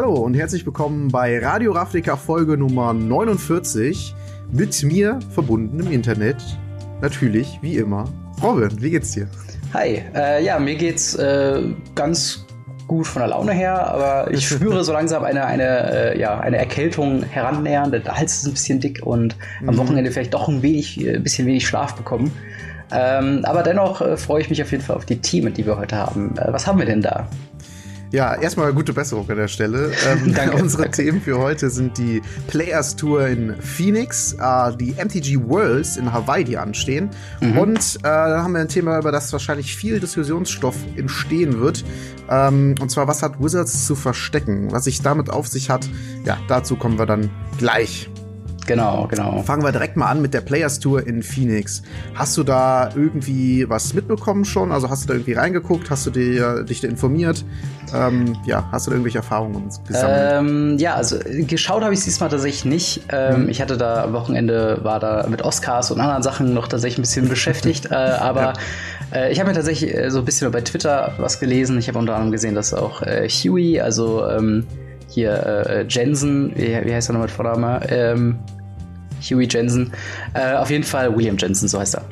Hallo und herzlich willkommen bei Radio Ravnica Folge Nummer 49. Mit mir verbunden im Internet. Natürlich, wie immer. Robin, wie geht's dir? Hi, äh, ja, mir geht's äh, ganz gut von der Laune her, aber ich spüre so langsam eine, eine, äh, ja, eine Erkältung herannähern. Der Hals ist ein bisschen dick und mhm. am Wochenende vielleicht doch ein wenig, ein äh, bisschen wenig Schlaf bekommen. Ähm, aber dennoch äh, freue ich mich auf jeden Fall auf die Themen, die wir heute haben. Äh, was haben wir denn da? Ja, erstmal gute Besserung an der Stelle. Ähm, Danke. Unsere Themen für heute sind die Players Tour in Phoenix, äh, die MTG Worlds in Hawaii, die anstehen. Mhm. Und äh, dann haben wir ein Thema, über das wahrscheinlich viel Diskussionsstoff entstehen wird. Ähm, und zwar, was hat Wizards zu verstecken? Was sich damit auf sich hat, ja, dazu kommen wir dann gleich. Genau, genau. Fangen wir direkt mal an mit der Players Tour in Phoenix. Hast du da irgendwie was mitbekommen schon? Also hast du da irgendwie reingeguckt? Hast du dir, dich da informiert? Ähm, ja, hast du da irgendwelche Erfahrungen gesammelt? Ähm, ja, also geschaut habe ich diesmal tatsächlich nicht. Ähm, hm. Ich hatte da am Wochenende, war da mit Oscars und anderen Sachen noch tatsächlich ein bisschen beschäftigt. äh, aber ja. äh, ich habe mir tatsächlich äh, so ein bisschen bei Twitter was gelesen. Ich habe unter anderem gesehen, dass auch äh, Huey, also ähm, hier äh, Jensen, wie, wie heißt er nochmal mit Vorname? Ähm, Huey Jensen, äh, auf jeden Fall William Jensen, so heißt er,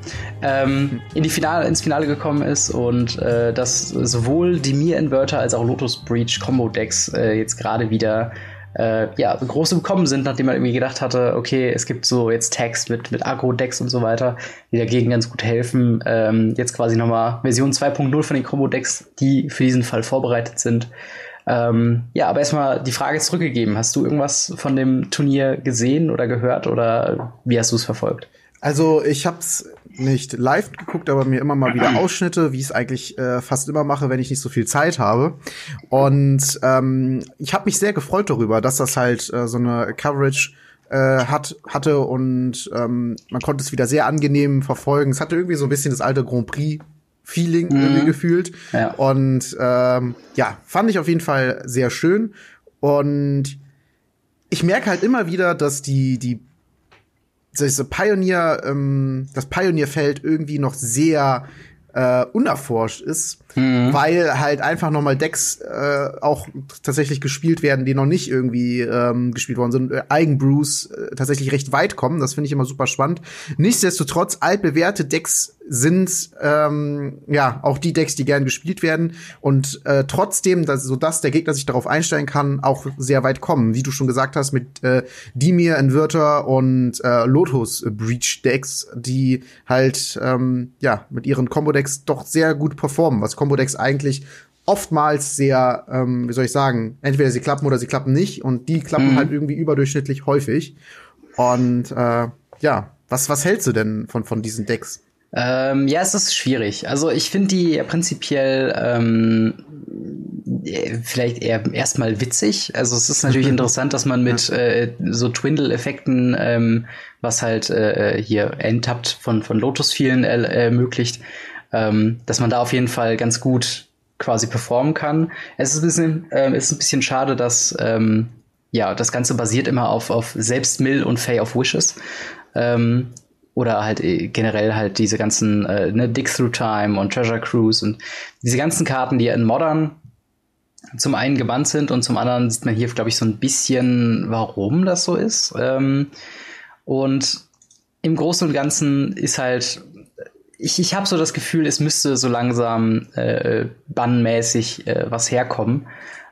ähm, in die Finale, ins Finale gekommen ist und äh, dass sowohl die Mir-Inverter als auch Lotus Breach Combo Decks äh, jetzt gerade wieder äh, ja, groß im sind, nachdem man irgendwie gedacht hatte, okay, es gibt so jetzt Tags mit, mit Agro-Decks und so weiter, die dagegen ganz gut helfen. Ähm, jetzt quasi nochmal Version 2.0 von den Combo-Decks, die für diesen Fall vorbereitet sind. Ähm, ja, aber erstmal die Frage zurückgegeben. Hast du irgendwas von dem Turnier gesehen oder gehört oder wie hast du es verfolgt? Also ich habe es nicht live geguckt, aber mir immer mal wieder Ausschnitte, wie ich es eigentlich äh, fast immer mache, wenn ich nicht so viel Zeit habe. Und ähm, ich habe mich sehr gefreut darüber, dass das halt äh, so eine Coverage äh, hat, hatte und ähm, man konnte es wieder sehr angenehm verfolgen. Es hatte irgendwie so ein bisschen das alte Grand Prix Feeling mhm. irgendwie gefühlt. Ja. Und ähm, ja, fand ich auf jeden Fall sehr schön. Und ich merke halt immer wieder, dass die, die diese Pioneer, ähm, das Pioneer-Feld irgendwie noch sehr äh, unerforscht ist, mhm. weil halt einfach nochmal Decks äh, auch tatsächlich gespielt werden, die noch nicht irgendwie ähm, gespielt worden sind, äh, Eigenbrews äh, tatsächlich recht weit kommen. Das finde ich immer super spannend. Nichtsdestotrotz altbewährte Decks sind ähm, ja auch die Decks, die gern gespielt werden und äh, trotzdem, dass, so dass der Gegner sich darauf einstellen kann, auch sehr weit kommen. Wie du schon gesagt hast, mit äh, Dimir, Inverter und äh, Lotus Breach Decks, die halt ähm, ja mit ihren Combo Decks doch sehr gut performen, was Combo Decks eigentlich oftmals sehr, ähm, wie soll ich sagen, entweder sie klappen oder sie klappen nicht und die klappen mhm. halt irgendwie überdurchschnittlich häufig. Und äh, ja, was was hältst du denn von von diesen Decks? Ähm, ja, es ist schwierig. Also ich finde die prinzipiell ähm, äh, vielleicht eher erstmal witzig. Also es ist natürlich interessant, dass man mit äh, so Twindle-Effekten, ähm, was halt äh, hier enttappt von, von Lotus vielen ermöglicht, ähm, dass man da auf jeden Fall ganz gut quasi performen kann. Es ist ein bisschen, äh, ist ein bisschen schade, dass ähm, ja das Ganze basiert immer auf, auf Selbstmill und Fay of Wishes. Ähm, oder halt äh, generell halt diese ganzen äh, ne, Dig Through Time und Treasure Cruise und diese ganzen Karten, die in Modern zum einen gebannt sind und zum anderen sieht man hier, glaube ich, so ein bisschen, warum das so ist. Ähm, und im Großen und Ganzen ist halt, ich, ich habe so das Gefühl, es müsste so langsam äh, bannmäßig äh, was herkommen.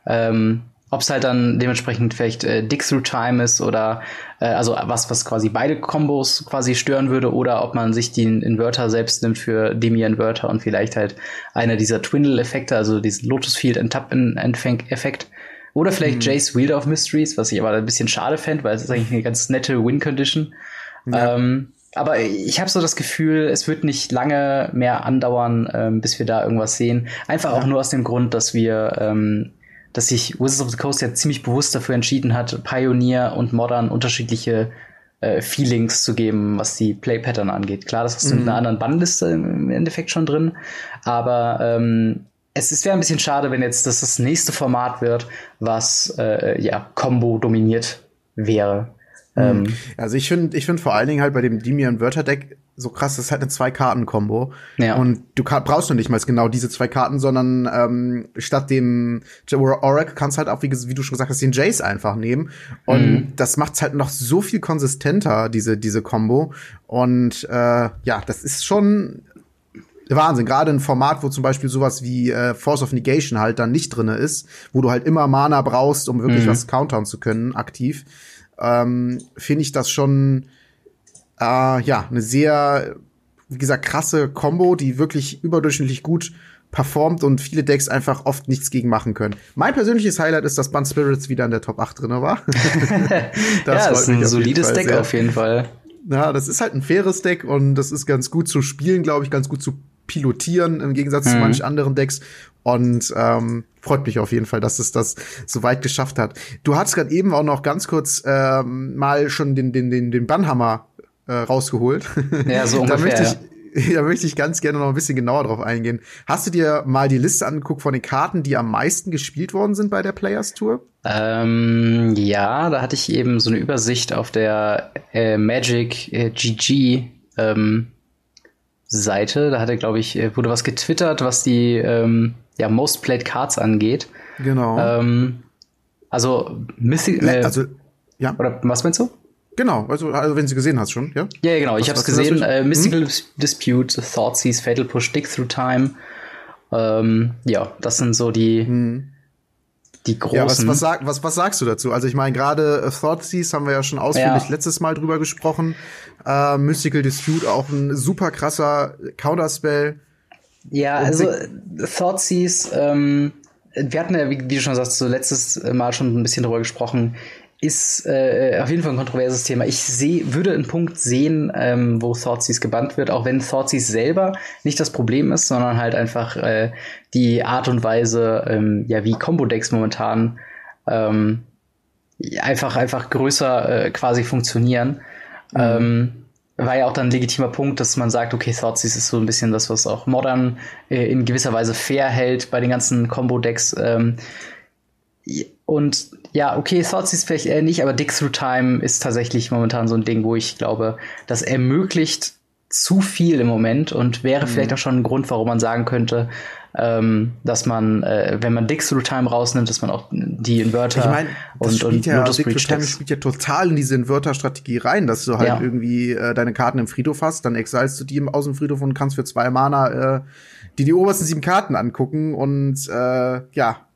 Ähm, ob es halt dann dementsprechend vielleicht äh, Dig Through Time ist oder äh, also was, was quasi beide Kombos quasi stören würde oder ob man sich den Inverter selbst nimmt für Demi-Inverter und vielleicht halt einer dieser Twindle-Effekte, also diesen Lotus Field Entap-Effekt. Oder vielleicht mhm. Jace Wield of Mysteries, was ich aber ein bisschen schade fände, weil es ist eigentlich eine ganz nette Win-Condition. Ja. Ähm, aber ich habe so das Gefühl, es wird nicht lange mehr andauern, ähm, bis wir da irgendwas sehen. Einfach ja. auch nur aus dem Grund, dass wir ähm, dass sich Wizards of the Coast ja ziemlich bewusst dafür entschieden hat, Pioneer und Modern unterschiedliche äh, Feelings zu geben, was die Play-Pattern angeht. Klar, das hast du mhm. in einer anderen Bannliste im Endeffekt schon drin, aber ähm, es, es wäre ein bisschen schade, wenn jetzt das das nächste Format wird, was äh, ja Combo dominiert wäre. Ähm, also ich finde, ich finde vor allen Dingen halt bei dem Demian Wörter Deck so krass, das ist halt eine Zwei-Karten-Kombo. Ja. Und du kann, brauchst du nicht mal genau diese zwei Karten, sondern ähm, statt dem Oracle kannst du halt auch, wie, wie, du schon gesagt hast, den Jace einfach nehmen. Und mhm. das macht's halt noch so viel konsistenter, diese, diese Kombo. Und äh, ja, das ist schon Wahnsinn. Gerade ein Format, wo zum Beispiel sowas wie äh, Force of Negation halt dann nicht drinne ist, wo du halt immer Mana brauchst, um wirklich mhm. was countern zu können, aktiv, ähm, finde ich das schon äh, ja, eine sehr, wie gesagt, krasse Combo, die wirklich überdurchschnittlich gut performt und viele Decks einfach oft nichts gegen machen können. Mein persönliches Highlight ist, dass Bun Spirits wieder in der Top 8 drin war. das ja, ist ein solides Deck sehr. auf jeden Fall. Ja, das ist halt ein faires Deck und das ist ganz gut zu spielen, glaube ich, ganz gut zu pilotieren im Gegensatz mhm. zu manchen anderen Decks. Und ähm, freut mich auf jeden Fall, dass es das so weit geschafft hat. Du hattest gerade eben auch noch ganz kurz ähm, mal schon den, den, den, den Bannhammer äh, rausgeholt. Ja, so ungefähr. da, möchte ich, da möchte ich ganz gerne noch ein bisschen genauer drauf eingehen. Hast du dir mal die Liste angeguckt von den Karten, die am meisten gespielt worden sind bei der Players Tour? Ähm, ja, da hatte ich eben so eine Übersicht auf der äh, Magic äh, GG ähm, Seite. Da hatte, glaube ich, äh, wurde was getwittert, was die ähm, ja, Most Played Cards angeht. Genau. Ähm, also Mythic. Äh, also, ja. Oder was meinst du? Genau, also, also wenn sie gesehen hast schon, ja? Ja, genau, ich habe es gesehen. Äh, Mystical hm? Dispute, Thoughtseize, Fatal Push, Stick Through Time. Ähm, ja, das sind so die, hm. Die großen. Ja, was, was, sag, was, was sagst du dazu? Also ich meine, gerade äh, Thoughtseize haben wir ja schon ausführlich ja. letztes Mal drüber gesprochen. Äh, Mystical Dispute auch ein super krasser Counterspell. Ja, Und also Thoughtseize, ähm, wir hatten ja, wie, wie, du schon sagst, so letztes Mal schon ein bisschen drüber gesprochen ist äh, auf jeden Fall ein kontroverses Thema. Ich sehe, würde einen Punkt sehen, ähm, wo Thoughtseize gebannt wird, auch wenn Thoughtseize selber nicht das Problem ist, sondern halt einfach äh, die Art und Weise, ähm, ja, wie Combo-Decks momentan ähm, einfach, einfach größer äh, quasi funktionieren. Mhm. Ähm, war ja auch dann ein legitimer Punkt, dass man sagt, okay, Thoughtseize ist so ein bisschen das, was auch modern äh, in gewisser Weise fair hält bei den ganzen Combo-Decks. Ähm, und ja, okay, Thoughts ist vielleicht eher nicht, aber Dig Through Time ist tatsächlich momentan so ein Ding, wo ich glaube, das ermöglicht zu viel im Moment und wäre mhm. vielleicht auch schon ein Grund, warum man sagen könnte, ähm, dass man, äh, wenn man Dig Through Time rausnimmt, dass man auch die Inverter ich mein, und, und ja, Dig Through Time spielt ja total in diese Inverter-Strategie rein, dass du halt ja. irgendwie äh, deine Karten im Friedhof hast, dann exilst du die aus dem Friedhof und kannst für zwei Mana äh, die die obersten sieben Karten angucken und äh, ja,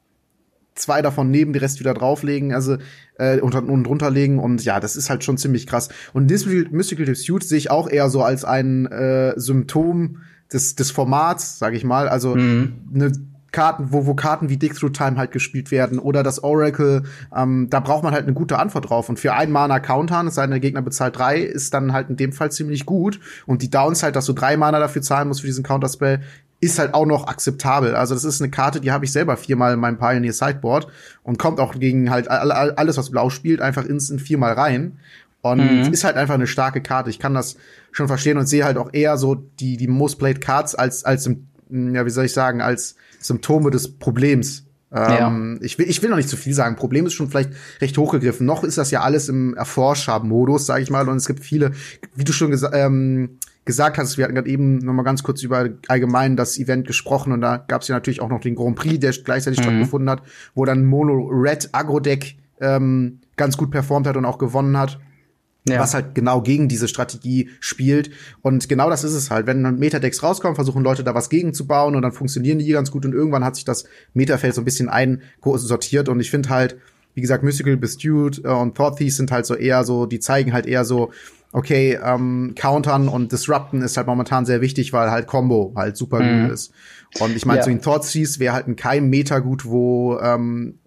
zwei davon neben, die Rest wieder drauflegen, also äh, und, und runterlegen und ja, das ist halt schon ziemlich krass. Und Mystical, Mystical Dispute sehe ich auch eher so als ein äh, Symptom des, des Formats, sage ich mal. Also mhm. ne Karten, wo, wo Karten wie Dig Through Time halt gespielt werden oder das Oracle, ähm, da braucht man halt eine gute Antwort drauf. Und für ein Mana countern, es sei denn, der Gegner bezahlt drei, ist dann halt in dem Fall ziemlich gut. Und die Downside, dass du drei Mana dafür zahlen musst für diesen Counterspell, ist halt auch noch akzeptabel. Also das ist eine Karte, die habe ich selber viermal in meinem Pioneer Sideboard und kommt auch gegen halt alles, was blau spielt, einfach instant viermal rein. Und mhm. ist halt einfach eine starke Karte. Ich kann das schon verstehen und sehe halt auch eher so die, die Most Played Cards als, als, ja, wie soll ich sagen, als Symptome des Problems. Ähm, ja. ich, will, ich will noch nicht zu viel sagen. Problem ist schon vielleicht recht hochgegriffen. Noch ist das ja alles im Erforschab-Modus, sage ich mal. Und es gibt viele, wie du schon gesagt ähm, gesagt hast, wir hatten gerade eben noch mal ganz kurz über allgemein das Event gesprochen und da gab es ja natürlich auch noch den Grand Prix, der gleichzeitig mhm. stattgefunden hat, wo dann Mono Red Agro Deck ähm, ganz gut performt hat und auch gewonnen hat. Ja. Was halt genau gegen diese Strategie spielt. Und genau das ist es halt. Wenn dann Metadecks rauskommen, versuchen Leute da was gegen zu bauen und dann funktionieren die ganz gut und irgendwann hat sich das Metafeld so ein bisschen einsortiert. Und ich finde halt, wie gesagt, Mystical Bestewed äh, und Thought Thief sind halt so eher so, die zeigen halt eher so, okay, ähm, countern und disrupten ist halt momentan sehr wichtig, weil halt Combo halt super mhm. gut ist. Und ich meine, ja. so in Thoughtseize wäre halt in keinem Meta gut, wo ähm,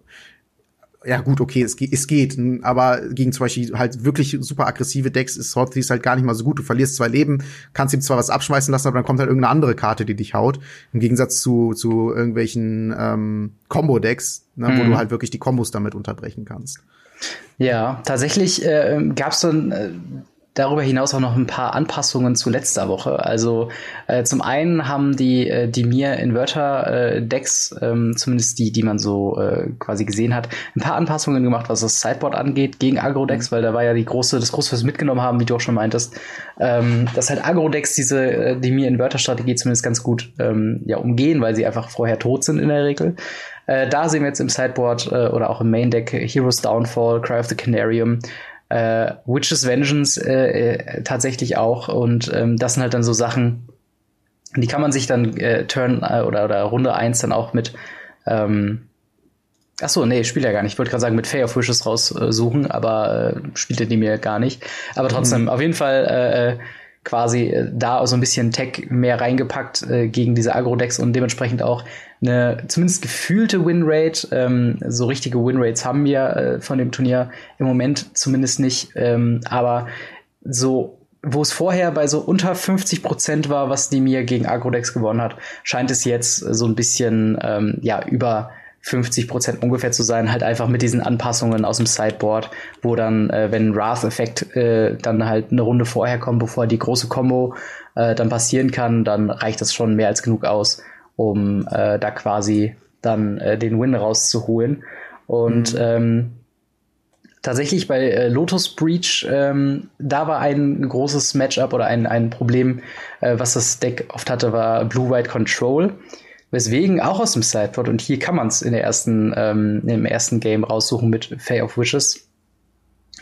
ja gut, okay, es, geht, es geht, aber gegen zum Beispiel halt wirklich super aggressive Decks ist Thoughtseize halt gar nicht mal so gut. Du verlierst zwei Leben, kannst ihm zwar was abschmeißen lassen, aber dann kommt halt irgendeine andere Karte, die dich haut. Im Gegensatz zu, zu irgendwelchen ähm, Combo-Decks, ne, mhm. wo du halt wirklich die Kombos damit unterbrechen kannst. Ja, tatsächlich äh, gab es dann äh, darüber hinaus auch noch ein paar Anpassungen zu letzter Woche. Also äh, zum einen haben die, äh, die mir Inverter äh, Decks, ähm, zumindest die, die man so äh, quasi gesehen hat, ein paar Anpassungen gemacht, was das Sideboard angeht, gegen Agro-Decks, mhm. weil da war ja die große, das große, was wir mitgenommen haben, wie du auch schon meintest, ähm, dass halt Agro-Decks diese, äh, die mir Inverter-Strategie zumindest ganz gut ähm, ja, umgehen, weil sie einfach vorher tot sind in der Regel. Äh, da sehen wir jetzt im Sideboard äh, oder auch im Main Deck Heroes Downfall, Cry of the Canarium, äh, Witches Vengeance äh, äh, tatsächlich auch. Und ähm, das sind halt dann so Sachen, die kann man sich dann äh, Turn äh, oder, oder Runde 1 dann auch mit ähm, Ach so, nee, spielt er gar nicht. Ich wollte gerade sagen, mit Fair of Wishes raussuchen, aber äh, spielte die mir gar nicht. Aber trotzdem, mhm. auf jeden Fall äh quasi äh, da so ein bisschen Tech mehr reingepackt äh, gegen diese Agro-Decks und dementsprechend auch eine zumindest gefühlte Winrate. Ähm, so richtige Winrates haben wir äh, von dem Turnier im Moment zumindest nicht. Ähm, aber so wo es vorher bei so unter 50 Prozent war, was die mir gegen Agro-Decks gewonnen hat, scheint es jetzt so ein bisschen ähm, ja über 50 Prozent ungefähr zu sein, halt einfach mit diesen Anpassungen aus dem Sideboard, wo dann, äh, wenn Wrath-Effekt äh, dann halt eine Runde vorher kommt, bevor die große Combo äh, dann passieren kann, dann reicht das schon mehr als genug aus, um äh, da quasi dann äh, den Win rauszuholen. Und mhm. ähm, tatsächlich bei äh, Lotus Breach, ähm, da war ein großes Matchup oder ein, ein Problem, äh, was das Deck oft hatte, war Blue-White Control. Weswegen auch aus dem Sideboard, und hier kann man es in der ersten, ähm, im ersten Game raussuchen mit Fay of Wishes,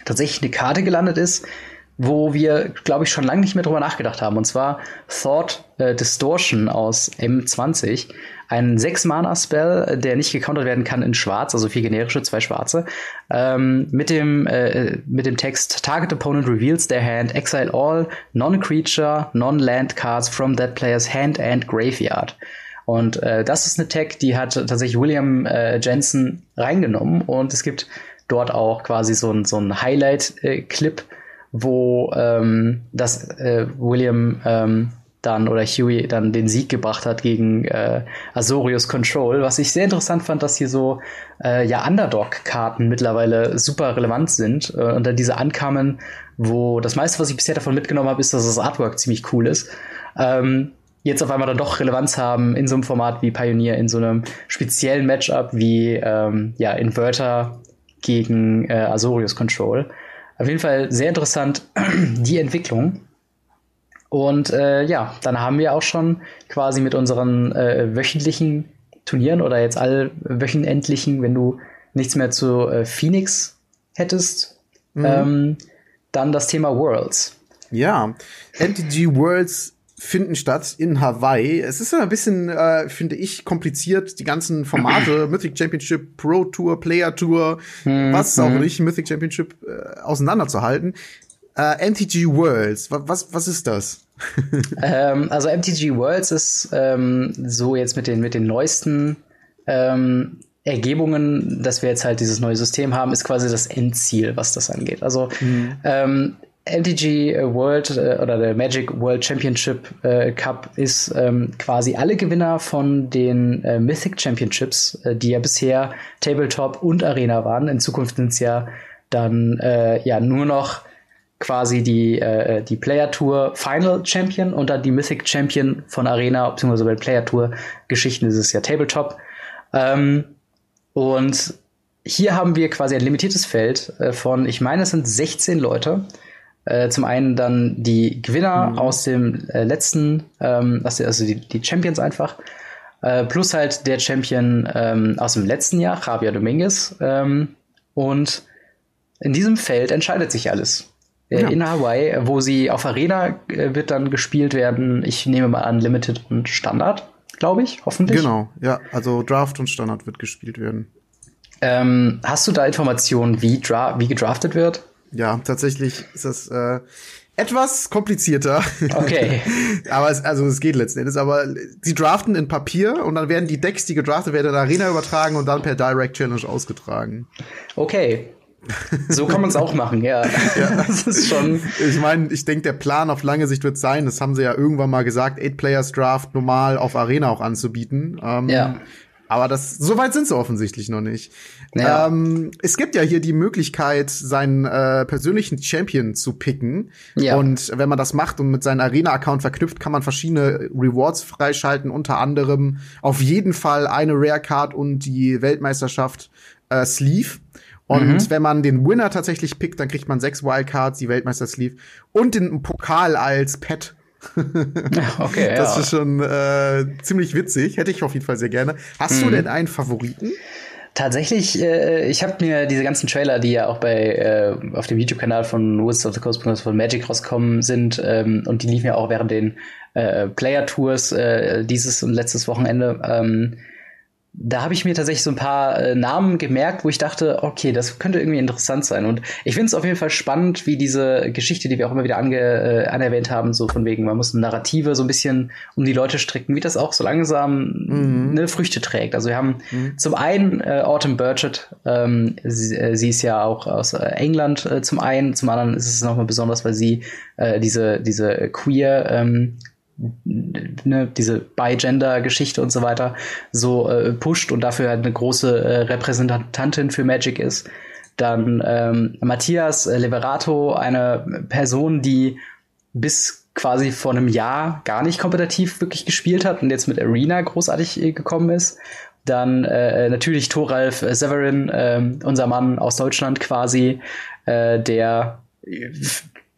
tatsächlich eine Karte gelandet ist, wo wir, glaube ich, schon lange nicht mehr drüber nachgedacht haben. Und zwar Thought äh, Distortion aus M20. Ein 6-Mana-Spell, der nicht gecountert werden kann in Schwarz, also vier generische, zwei schwarze. Ähm, mit, dem, äh, mit dem Text Target Opponent reveals their hand, exile all non-creature, non-land cards from that player's hand and graveyard. Und äh, das ist eine Tech, die hat tatsächlich William äh, Jensen reingenommen. Und es gibt dort auch quasi so ein, so ein Highlight-Clip, wo ähm, das äh, William ähm, dann oder Huey dann den Sieg gebracht hat gegen äh, Azorius Control, was ich sehr interessant fand, dass hier so äh, ja Underdog-Karten mittlerweile super relevant sind. Äh, und dann diese ankamen, wo das meiste, was ich bisher davon mitgenommen habe, ist, dass das Artwork ziemlich cool ist. Ähm, jetzt auf einmal dann doch Relevanz haben in so einem Format wie Pioneer, in so einem speziellen Matchup wie ähm, ja, Inverter gegen äh, Azorius Control. Auf jeden Fall sehr interessant die Entwicklung. Und äh, ja, dann haben wir auch schon quasi mit unseren äh, wöchentlichen Turnieren oder jetzt allwöchentlichen, wenn du nichts mehr zu äh, Phoenix hättest, mhm. ähm, dann das Thema Worlds. Ja, MTG Worlds finden statt in Hawaii. Es ist ein bisschen, äh, finde ich, kompliziert, die ganzen Formate, Mythic Championship, Pro Tour, Player Tour, mhm. was auch nicht, Mythic Championship äh, auseinanderzuhalten. Äh, MTG Worlds, was, was ist das? ähm, also MTG Worlds ist ähm, so jetzt mit den, mit den neuesten ähm, Ergebungen, dass wir jetzt halt dieses neue System haben, ist quasi das Endziel, was das angeht. Also mhm. ähm, MTG äh, World äh, oder der Magic World Championship äh, Cup ist ähm, quasi alle Gewinner von den äh, Mythic Championships, äh, die ja bisher Tabletop und Arena waren. In Zukunft sind es ja dann äh, ja nur noch quasi die, die Player Tour Final Champion und dann die Mythic Champion von Arena, beziehungsweise bei Player Tour Geschichten ist es ja Tabletop. Ähm, und hier haben wir quasi ein limitiertes Feld von, ich meine, es sind 16 Leute. Äh, zum einen dann die Gewinner mhm. aus dem äh, letzten, ähm, also die, die Champions einfach. Äh, plus halt der Champion ähm, aus dem letzten Jahr, Javier Dominguez. Ähm, und in diesem Feld entscheidet sich alles. Äh, ja. In Hawaii, wo sie auf Arena äh, wird dann gespielt werden. Ich nehme mal an, Limited und Standard, glaube ich, hoffentlich. Genau, ja, also Draft und Standard wird gespielt werden. Ähm, hast du da Informationen, wie, wie gedraftet wird? Ja, tatsächlich ist das äh, etwas komplizierter. Okay. aber es, also es geht letzten Endes. Aber sie draften in Papier und dann werden die Decks, die gedraftet werden, in der Arena übertragen und dann per Direct Challenge ausgetragen. Okay. So kann man es auch machen, ja. ja. Das ist schon. Ich meine, ich denke, der Plan auf lange Sicht wird sein, das haben sie ja irgendwann mal gesagt, Eight Players Draft normal auf Arena auch anzubieten. Ähm, ja. Aber das, so weit sind sie offensichtlich noch nicht. Ja. Ähm, es gibt ja hier die Möglichkeit, seinen äh, persönlichen Champion zu picken. Ja. Und wenn man das macht und mit seinem Arena-Account verknüpft, kann man verschiedene Rewards freischalten, unter anderem auf jeden Fall eine Rare Card und die Weltmeisterschaft äh, Sleeve. Und mhm. wenn man den Winner tatsächlich pickt, dann kriegt man sechs Wildcards, die Weltmeister Sleeve und den Pokal als Pet okay, das ja. ist schon äh, ziemlich witzig. Hätte ich auf jeden Fall sehr gerne. Hast mhm. du denn einen Favoriten? Tatsächlich, äh, ich habe mir diese ganzen Trailer, die ja auch bei äh, auf dem YouTube-Kanal von Wizards of the Coast von Magic rauskommen sind, ähm, und die liefen ja auch während den äh, Player Tours äh, dieses und letztes Wochenende. Ähm, da habe ich mir tatsächlich so ein paar äh, Namen gemerkt, wo ich dachte, okay, das könnte irgendwie interessant sein. Und ich finde es auf jeden Fall spannend, wie diese Geschichte, die wir auch immer wieder ange, äh, anerwähnt haben, so von wegen, man muss eine Narrative so ein bisschen um die Leute stricken, wie das auch so langsam mhm. ne, Früchte trägt. Also wir haben mhm. zum einen äh, Autumn Burchett, ähm, sie, äh, sie, ist ja auch aus äh, England äh, zum einen, zum anderen ist es nochmal besonders, weil sie diese, diese queer ähm, ne, diese Bi-Gender-Geschichte und so weiter so äh, pusht und dafür halt eine große äh, Repräsentantin für Magic ist. Dann ähm, Matthias Leverato, eine Person, die bis quasi vor einem Jahr gar nicht kompetitiv wirklich gespielt hat und jetzt mit Arena großartig äh, gekommen ist. Dann äh, natürlich Thoralf Severin, äh, unser Mann aus Deutschland quasi, äh, der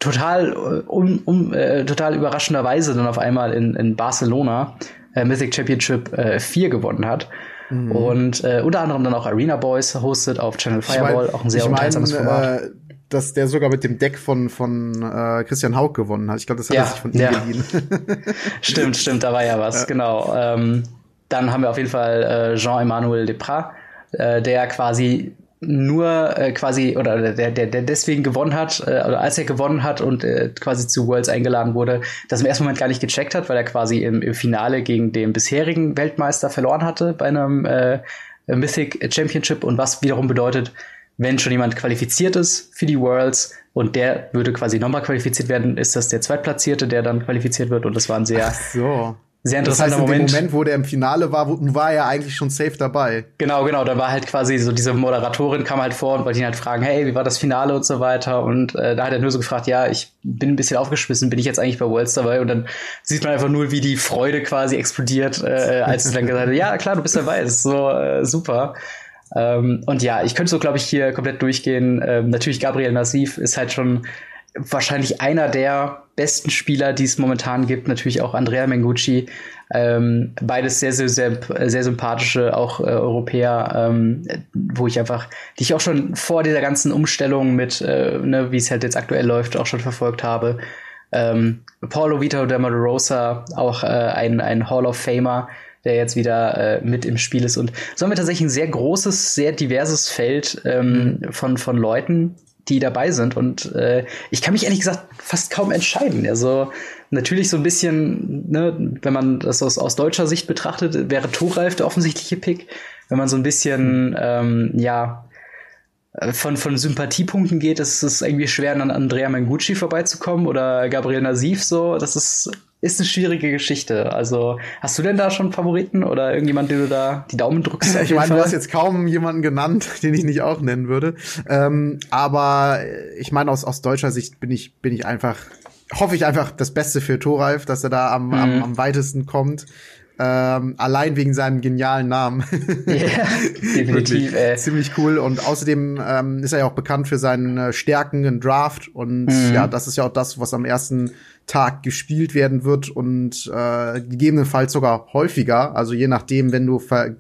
total, äh, um, um, äh, total überraschenderweise dann auf einmal in, in Barcelona äh, Mythic Championship äh, 4 gewonnen hat. Mhm. Und äh, unter anderem dann auch Arena Boys hostet auf Channel Fireball, ich mein, auch ein sehr unterhaltsames Format. Äh, dass der sogar mit dem Deck von, von äh, Christian Haug gewonnen hat. Ich glaube, das hat ja, er sich von ihm ja. geliehen. stimmt, stimmt, da war ja was, ja. genau. Ähm, dann haben wir auf jeden Fall äh, Jean-Emmanuel Deprat, äh, der quasi nur äh, quasi oder der, der, der deswegen gewonnen hat, äh, oder als er gewonnen hat und äh, quasi zu Worlds eingeladen wurde, das im ersten Moment gar nicht gecheckt hat, weil er quasi im, im Finale gegen den bisherigen Weltmeister verloren hatte bei einem äh, Mythic Championship. Und was wiederum bedeutet, wenn schon jemand qualifiziert ist für die Worlds und der würde quasi nochmal qualifiziert werden, ist das der Zweitplatzierte, der dann qualifiziert wird. Und das war ein sehr so sehr interessanter das heißt, in Moment. Dem Moment, wo der im Finale war, war er eigentlich schon safe dabei. Genau, genau. Da war halt quasi so diese Moderatorin kam halt vor und wollte ihn halt fragen, hey, wie war das Finale und so weiter. Und äh, da hat er nur so gefragt, ja, ich bin ein bisschen aufgeschmissen, bin ich jetzt eigentlich bei Worlds dabei? Und dann sieht man einfach nur, wie die Freude quasi explodiert, äh, als sie dann gesagt hat, ja, klar, du bist dabei, das ist so äh, super. Ähm, und ja, ich könnte so, glaube ich, hier komplett durchgehen. Ähm, natürlich Gabriel Nassif ist halt schon wahrscheinlich einer der besten Spieler, die es momentan gibt. Natürlich auch Andrea Mengucci. Ähm, beides sehr, sehr, sehr, sehr sympathische, auch äh, Europäer, ähm, wo ich einfach, die ich auch schon vor dieser ganzen Umstellung mit, äh, ne, wie es halt jetzt aktuell läuft, auch schon verfolgt habe. Ähm, Paulo Vito de Rosa, auch äh, ein, ein Hall of Famer, der jetzt wieder äh, mit im Spiel ist. Und so haben wir tatsächlich ein sehr großes, sehr diverses Feld ähm, mhm. von, von Leuten, die dabei sind. Und äh, ich kann mich ehrlich gesagt fast kaum entscheiden. Also natürlich so ein bisschen, ne, wenn man das aus, aus deutscher Sicht betrachtet, wäre Thoralf der offensichtliche Pick. Wenn man so ein bisschen, ähm, ja, von, von Sympathiepunkten geht, ist es irgendwie schwer, an Andrea Mengucci vorbeizukommen oder Gabriel Nasif so. Das ist ist eine schwierige Geschichte. Also hast du denn da schon Favoriten oder irgendjemand, den du da die Daumen drückst? ich meine, du hast jetzt kaum jemanden genannt, den ich nicht auch nennen würde. Ähm, aber ich meine, aus, aus deutscher Sicht bin ich, bin ich einfach, hoffe ich einfach das Beste für Thoralf, dass er da am, mhm. am, am weitesten kommt. Ähm, allein wegen seinem genialen Namen. Ja, yeah, definitiv. ey. Ziemlich cool. Und außerdem ähm, ist er ja auch bekannt für seinen äh, Stärken im Draft. Und mhm. ja, das ist ja auch das, was am ersten Tag gespielt werden wird und äh, gegebenenfalls sogar häufiger. Also je nachdem, wenn du ver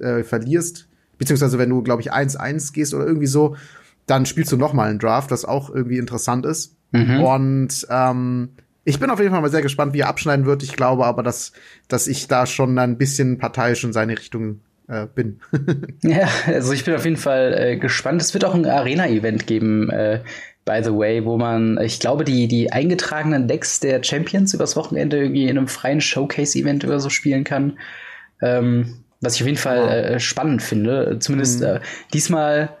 äh, verlierst, beziehungsweise wenn du, glaube ich, 1-1 gehst oder irgendwie so, dann spielst du noch mal einen Draft, was auch irgendwie interessant ist. Mhm. Und ähm, ich bin auf jeden Fall mal sehr gespannt, wie er abschneiden wird. Ich glaube aber, dass, dass ich da schon ein bisschen parteiisch in seine Richtung äh, bin. ja, also ich bin auf jeden Fall äh, gespannt. Es wird auch ein Arena-Event geben, äh, by the way, wo man, ich glaube, die, die eingetragenen Decks der Champions übers Wochenende irgendwie in einem freien Showcase-Event oder so spielen kann. Ähm, was ich auf jeden Fall äh, spannend finde. Zumindest mhm. äh, diesmal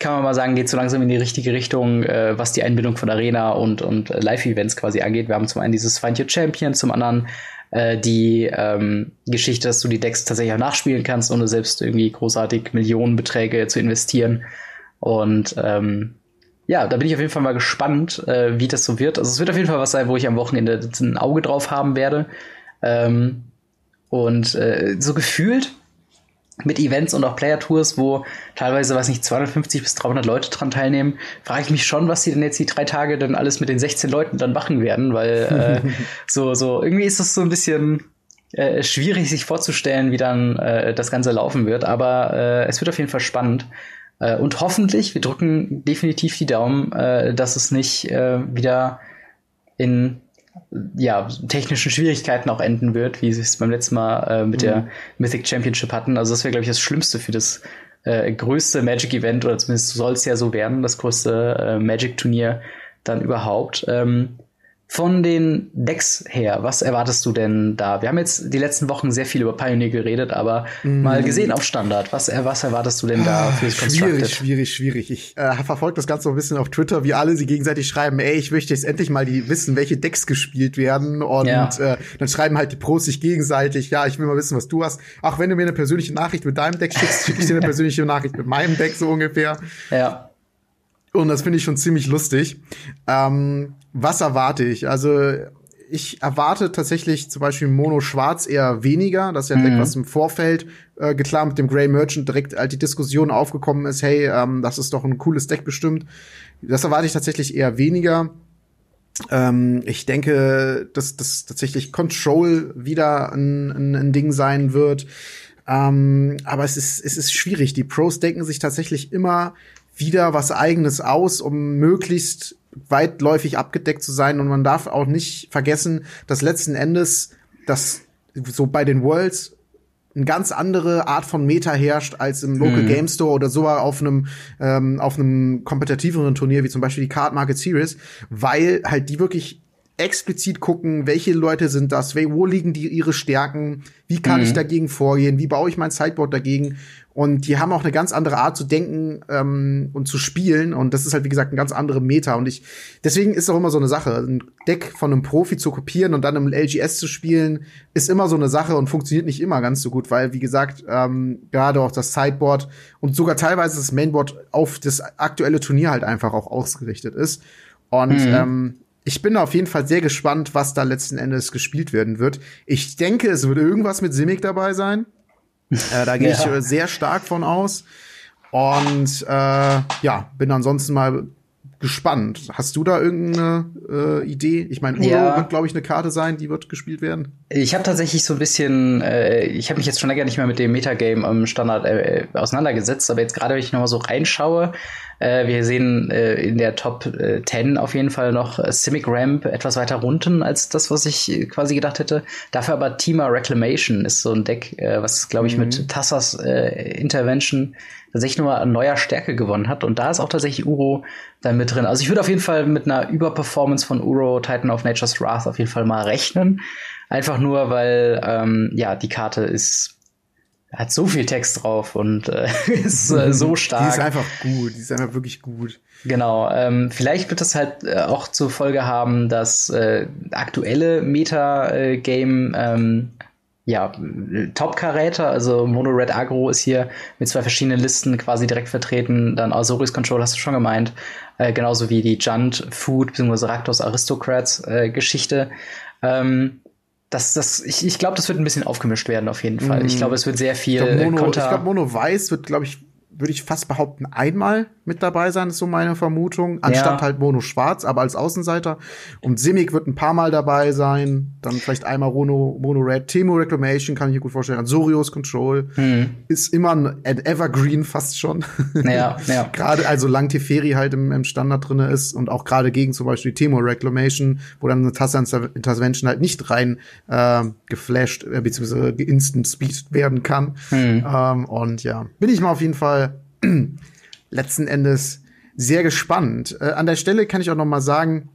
kann man mal sagen, geht so langsam in die richtige Richtung, äh, was die Einbindung von Arena und, und Live-Events quasi angeht. Wir haben zum einen dieses Find Your Champion, zum anderen äh, die ähm, Geschichte, dass du die Decks tatsächlich auch nachspielen kannst, ohne selbst irgendwie großartig Millionenbeträge zu investieren. Und ähm, ja, da bin ich auf jeden Fall mal gespannt, äh, wie das so wird. Also es wird auf jeden Fall was sein, wo ich am Wochenende ein Auge drauf haben werde. Ähm, und äh, so gefühlt mit Events und auch Player-Tours, wo teilweise, weiß nicht, 250 bis 300 Leute dran teilnehmen, frage ich mich schon, was sie denn jetzt die drei Tage dann alles mit den 16 Leuten dann machen werden, weil äh, so, so, irgendwie ist das so ein bisschen äh, schwierig, sich vorzustellen, wie dann äh, das Ganze laufen wird, aber äh, es wird auf jeden Fall spannend. Äh, und hoffentlich, wir drücken definitiv die Daumen, äh, dass es nicht äh, wieder in ja, technischen Schwierigkeiten auch enden wird, wie sie es beim letzten Mal äh, mit mhm. der Mythic Championship hatten. Also das wäre, glaube ich, das Schlimmste für das äh, größte Magic-Event, oder zumindest soll es ja so werden, das größte äh, Magic-Turnier dann überhaupt. Ähm, von den Decks her, was erwartest du denn da? Wir haben jetzt die letzten Wochen sehr viel über Pioneer geredet, aber mm. mal gesehen auf Standard, was, was erwartest du denn da für das Schwierig, schwierig, schwierig. Ich äh, verfolge das Ganze so ein bisschen auf Twitter, wie alle sie gegenseitig schreiben, ey, ich möchte jetzt endlich mal die wissen, welche Decks gespielt werden und ja. äh, dann schreiben halt die Pros sich gegenseitig, ja, ich will mal wissen, was du hast. Ach, wenn du mir eine persönliche Nachricht mit deinem Deck schickst, schicke ich dir eine persönliche Nachricht mit meinem Deck so ungefähr. Ja. Und das finde ich schon ziemlich lustig. Ähm, was erwarte ich? Also ich erwarte tatsächlich zum Beispiel Mono Schwarz eher weniger. Das ist ja mhm. was im Vorfeld äh, klar mit dem Grey Merchant direkt halt die Diskussion aufgekommen ist, hey, ähm, das ist doch ein cooles Deck bestimmt. Das erwarte ich tatsächlich eher weniger. Ähm, ich denke, dass das tatsächlich Control wieder ein, ein, ein Ding sein wird. Ähm, aber es ist, es ist schwierig. Die Pros denken sich tatsächlich immer wieder was eigenes aus, um möglichst weitläufig abgedeckt zu sein. Und man darf auch nicht vergessen, dass letzten Endes das so bei den Worlds eine ganz andere Art von Meta herrscht als im Local mhm. Game Store oder sogar auf einem ähm, auf einem kompetitiveren Turnier wie zum Beispiel die Card Market Series, weil halt die wirklich explizit gucken, welche Leute sind das, wo liegen die ihre Stärken, wie kann mhm. ich dagegen vorgehen, wie baue ich mein Sideboard dagegen und die haben auch eine ganz andere Art zu denken ähm, und zu spielen. Und das ist halt, wie gesagt, ein ganz andere Meta. Und ich, deswegen ist auch immer so eine Sache. Ein Deck von einem Profi zu kopieren und dann im LGS zu spielen, ist immer so eine Sache und funktioniert nicht immer ganz so gut, weil, wie gesagt, ähm, gerade auch das Sideboard und sogar teilweise das Mainboard auf das aktuelle Turnier halt einfach auch ausgerichtet ist. Und mhm. ähm, ich bin auf jeden Fall sehr gespannt, was da letzten Endes gespielt werden wird. Ich denke, es wird irgendwas mit Simic dabei sein. Äh, da gehe ich ja. Äh, sehr stark von aus. Und äh, ja, bin ansonsten mal gespannt. Hast du da irgendeine äh, Idee? Ich meine, Uro ja. wird, glaube ich, eine Karte sein, die wird gespielt werden. Ich habe tatsächlich so ein bisschen, äh, ich habe mich jetzt schon länger nicht mehr mit dem Metagame im Standard äh, auseinandergesetzt, aber jetzt gerade, wenn ich noch mal so reinschaue, äh, wir sehen äh, in der Top äh, 10 auf jeden Fall noch äh, Simic Ramp etwas weiter runten als das, was ich äh, quasi gedacht hätte. Dafür aber Tima Reclamation ist so ein Deck, äh, was, glaube ich, mhm. mit Tassas äh, Intervention tatsächlich nur an neuer Stärke gewonnen hat. Und da ist auch tatsächlich Uro dann mit drin. Also ich würde auf jeden Fall mit einer Überperformance von Uro, Titan of Nature's Wrath, auf jeden Fall mal rechnen. Einfach nur, weil ähm, ja, die Karte ist hat so viel Text drauf und äh, ist äh, so stark. Die ist einfach gut, die ist einfach wirklich gut. Genau, ähm, vielleicht wird das halt äh, auch zur Folge haben, dass äh, aktuelle Meta-Game ähm, ja, Top-Karäter, also Mono Red Agro ist hier mit zwei verschiedenen Listen quasi direkt vertreten. Dann Osiris Control hast du schon gemeint. Äh, genauso wie die Junt Food bzw. Raktos Aristocrats äh, Geschichte. Ähm, das, das, ich, ich glaube, das wird ein bisschen aufgemischt werden auf jeden Fall. Ich mm. glaube, es wird sehr viel. Ich glaube, Mono, glaub, Mono Weiß wird, glaube ich, würde ich fast behaupten, einmal mit dabei sein, ist so meine Vermutung. Anstatt ja. halt Mono Schwarz, aber als Außenseiter. Und Simic wird ein paar Mal dabei sein. Dann vielleicht einmal Mono, Mono Red. Timo Reclamation kann ich mir gut vorstellen. Ansorios Control hm. ist immer ein Evergreen fast schon. Ja, ja. gerade also lang Teferi halt im, im Standard drinne ist und auch gerade gegen zum Beispiel Timo Reclamation, wo dann eine Tasse Intervention halt nicht rein äh, geflasht äh, bzw. geinstant speed werden kann. Hm. Ähm, und ja, bin ich mal auf jeden Fall letzten Endes sehr gespannt. Äh, an der Stelle kann ich auch noch mal sagen,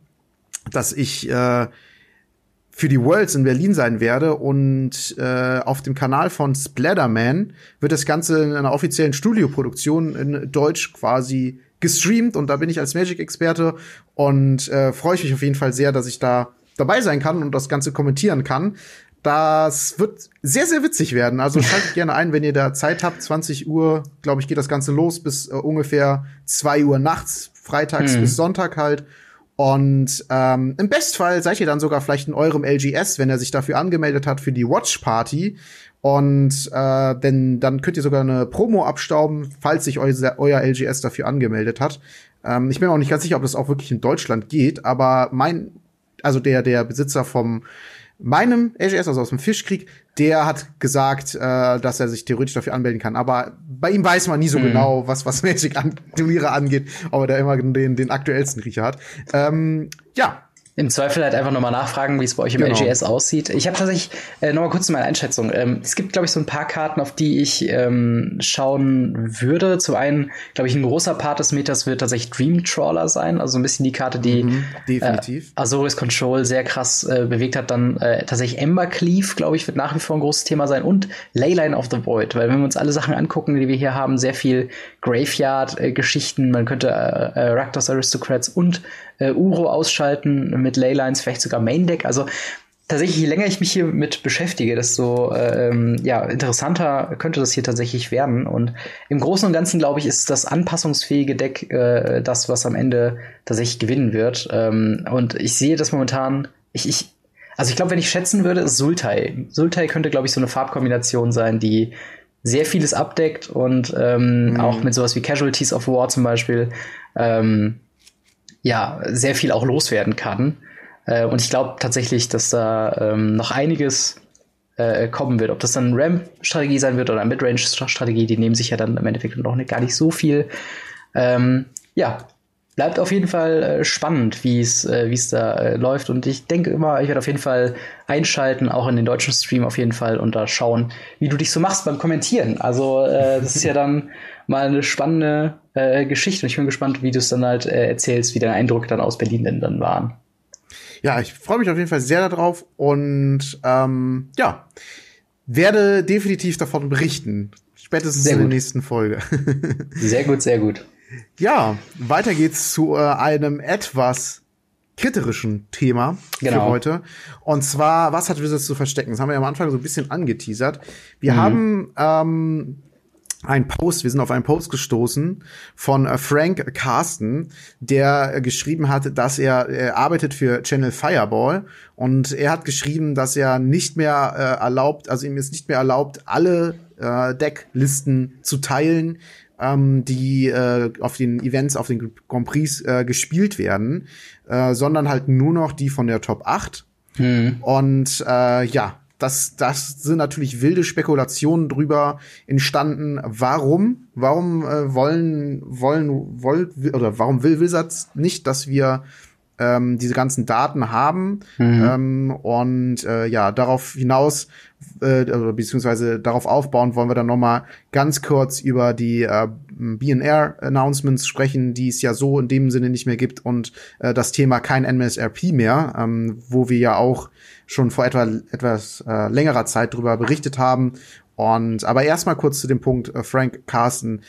dass ich äh, für die Worlds in Berlin sein werde und äh, auf dem Kanal von Splatterman wird das Ganze in einer offiziellen Studioproduktion in Deutsch quasi gestreamt und da bin ich als Magic-Experte und äh, freue ich mich auf jeden Fall sehr, dass ich da dabei sein kann und das Ganze kommentieren kann. Das wird sehr, sehr witzig werden. Also schaltet gerne ein, wenn ihr da Zeit habt. 20 Uhr, glaube ich, geht das Ganze los bis äh, ungefähr 2 Uhr nachts, freitags hm. bis Sonntag halt. Und ähm, im Bestfall seid ihr dann sogar vielleicht in eurem LGS, wenn er sich dafür angemeldet hat für die Watch Party. Und äh, denn dann könnt ihr sogar eine Promo abstauben, falls sich eu euer LGS dafür angemeldet hat. Ähm, ich bin auch nicht ganz sicher, ob das auch wirklich in Deutschland geht, aber mein, also der der Besitzer vom meinem LGS, also aus dem Fischkrieg, der hat gesagt, äh, dass er sich theoretisch dafür anmelden kann. Aber bei ihm weiß man nie so mhm. genau, was, was Magic-Turniere angeht, ob er da immer den, den aktuellsten Riecher hat. Ähm, ja, im Zweifel halt einfach nochmal nachfragen, wie es bei euch im genau. LGS aussieht. Ich habe tatsächlich äh, nochmal kurz zu meiner Einschätzung. Ähm, es gibt, glaube ich, so ein paar Karten, auf die ich ähm, schauen würde. Zum einen, glaube ich, ein großer Part des Metas wird tatsächlich Dream Trawler sein. Also ein bisschen die Karte, die mhm, definitiv. Äh, Azorius Control sehr krass äh, bewegt hat. Dann äh, tatsächlich Ember Cleave, glaube ich, wird nach wie vor ein großes Thema sein. Und Leyline of the Void. Weil wenn wir uns alle Sachen angucken, die wir hier haben, sehr viel Graveyard-Geschichten. Man könnte äh, äh, Rakdos Aristocrats und äh, Uro ausschalten mit Leylines, vielleicht sogar Main Deck. Also tatsächlich, je länger ich mich hier mit beschäftige, desto ähm, ja, interessanter könnte das hier tatsächlich werden. Und im Großen und Ganzen, glaube ich, ist das anpassungsfähige Deck äh, das, was am Ende tatsächlich gewinnen wird. Ähm, und ich sehe das momentan, ich, ich also ich glaube, wenn ich schätzen würde, ist Sultai. Sultai könnte, glaube ich, so eine Farbkombination sein, die sehr vieles abdeckt und ähm, mhm. auch mit sowas wie Casualties of War zum Beispiel ähm, ja, sehr viel auch loswerden kann. Äh, und ich glaube tatsächlich, dass da ähm, noch einiges äh, kommen wird. Ob das dann RAM-Strategie sein wird oder eine Midrange-Strategie, die nehmen sich ja dann im Endeffekt noch nicht, gar nicht so viel. Ähm, ja, bleibt auf jeden Fall äh, spannend, wie es äh, da äh, läuft. Und ich denke immer, ich werde auf jeden Fall einschalten, auch in den deutschen Stream auf jeden Fall und da schauen, wie du dich so machst beim Kommentieren. Also äh, das ist ja dann mal eine spannende äh, Geschichte. Und ich bin gespannt, wie du es dann halt äh, erzählst, wie deine Eindrücke dann aus Berlin denn dann waren. Ja, ich freue mich auf jeden Fall sehr darauf und ähm, ja, werde definitiv davon berichten. Spätestens in der nächsten Folge. sehr gut, sehr gut. Ja, weiter geht's zu äh, einem etwas kriterischen Thema genau. für heute. Und zwar, was hat Wizards zu verstecken? Das haben wir ja am Anfang so ein bisschen angeteasert. Wir mhm. haben ähm, ein Post, wir sind auf einen Post gestoßen von äh, Frank Carsten, der äh, geschrieben hat, dass er, er arbeitet für Channel Fireball und er hat geschrieben, dass er nicht mehr äh, erlaubt, also ihm ist nicht mehr erlaubt, alle äh, Decklisten zu teilen, ähm, die äh, auf den Events, auf den Grand Prix äh, gespielt werden, äh, sondern halt nur noch die von der Top 8. Hm. Und äh, ja, das, das sind natürlich wilde Spekulationen drüber entstanden. Warum? Warum äh, wollen, wollen, wollen, oder warum will Wizards nicht, dass wir ähm, diese ganzen Daten haben? Mhm. Ähm, und äh, ja, darauf hinaus, äh, beziehungsweise darauf aufbauen, wollen wir dann noch mal ganz kurz über die äh, BNR-Announcements sprechen, die es ja so in dem Sinne nicht mehr gibt und äh, das Thema kein NMSRP mehr, ähm, wo wir ja auch schon vor etwa etwas äh, längerer Zeit drüber berichtet haben. Und aber erstmal kurz zu dem Punkt äh, Frank Carsten.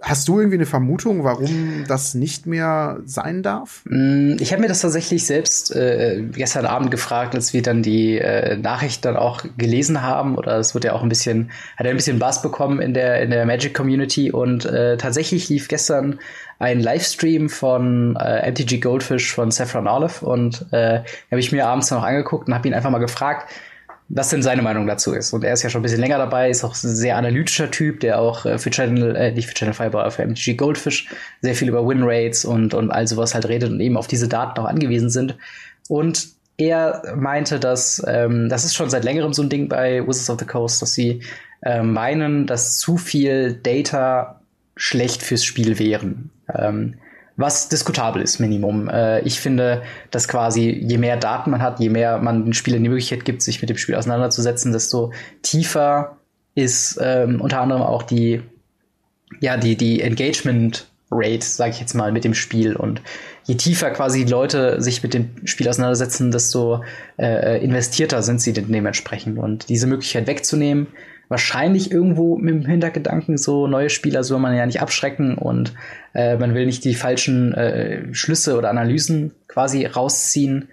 Hast du irgendwie eine Vermutung, warum das nicht mehr sein darf? Mm, ich habe mir das tatsächlich selbst äh, gestern Abend gefragt, als wir dann die äh, Nachricht dann auch gelesen haben. Oder es wird ja auch ein bisschen, hat er ein bisschen Bass bekommen in der in der Magic Community. Und äh, tatsächlich lief gestern ein Livestream von äh, MTG Goldfish von Saffron Olive und äh, habe ich mir abends noch angeguckt und habe ihn einfach mal gefragt, was denn seine Meinung dazu ist. Und er ist ja schon ein bisschen länger dabei, ist auch ein sehr analytischer Typ, der auch äh, für Channel, äh, nicht für Channel Fiber, aber für MTG Goldfish sehr viel über Winrates und, und all sowas halt redet und eben auf diese Daten auch angewiesen sind. Und er meinte, dass ähm, das ist schon seit längerem so ein Ding bei Wizards of the Coast, dass sie äh, meinen, dass zu viel Data schlecht fürs Spiel wären. Ähm, was diskutabel ist, Minimum. Äh, ich finde, dass quasi je mehr Daten man hat, je mehr man den Spielern die Möglichkeit gibt, sich mit dem Spiel auseinanderzusetzen, desto tiefer ist ähm, unter anderem auch die, ja, die, die Engagement Rate, sage ich jetzt mal, mit dem Spiel. Und je tiefer quasi die Leute sich mit dem Spiel auseinandersetzen, desto äh, investierter sind sie dementsprechend. Und diese Möglichkeit wegzunehmen, wahrscheinlich irgendwo mit dem Hintergedanken, so neue Spieler soll man ja nicht abschrecken und äh, man will nicht die falschen äh, Schlüsse oder Analysen quasi rausziehen.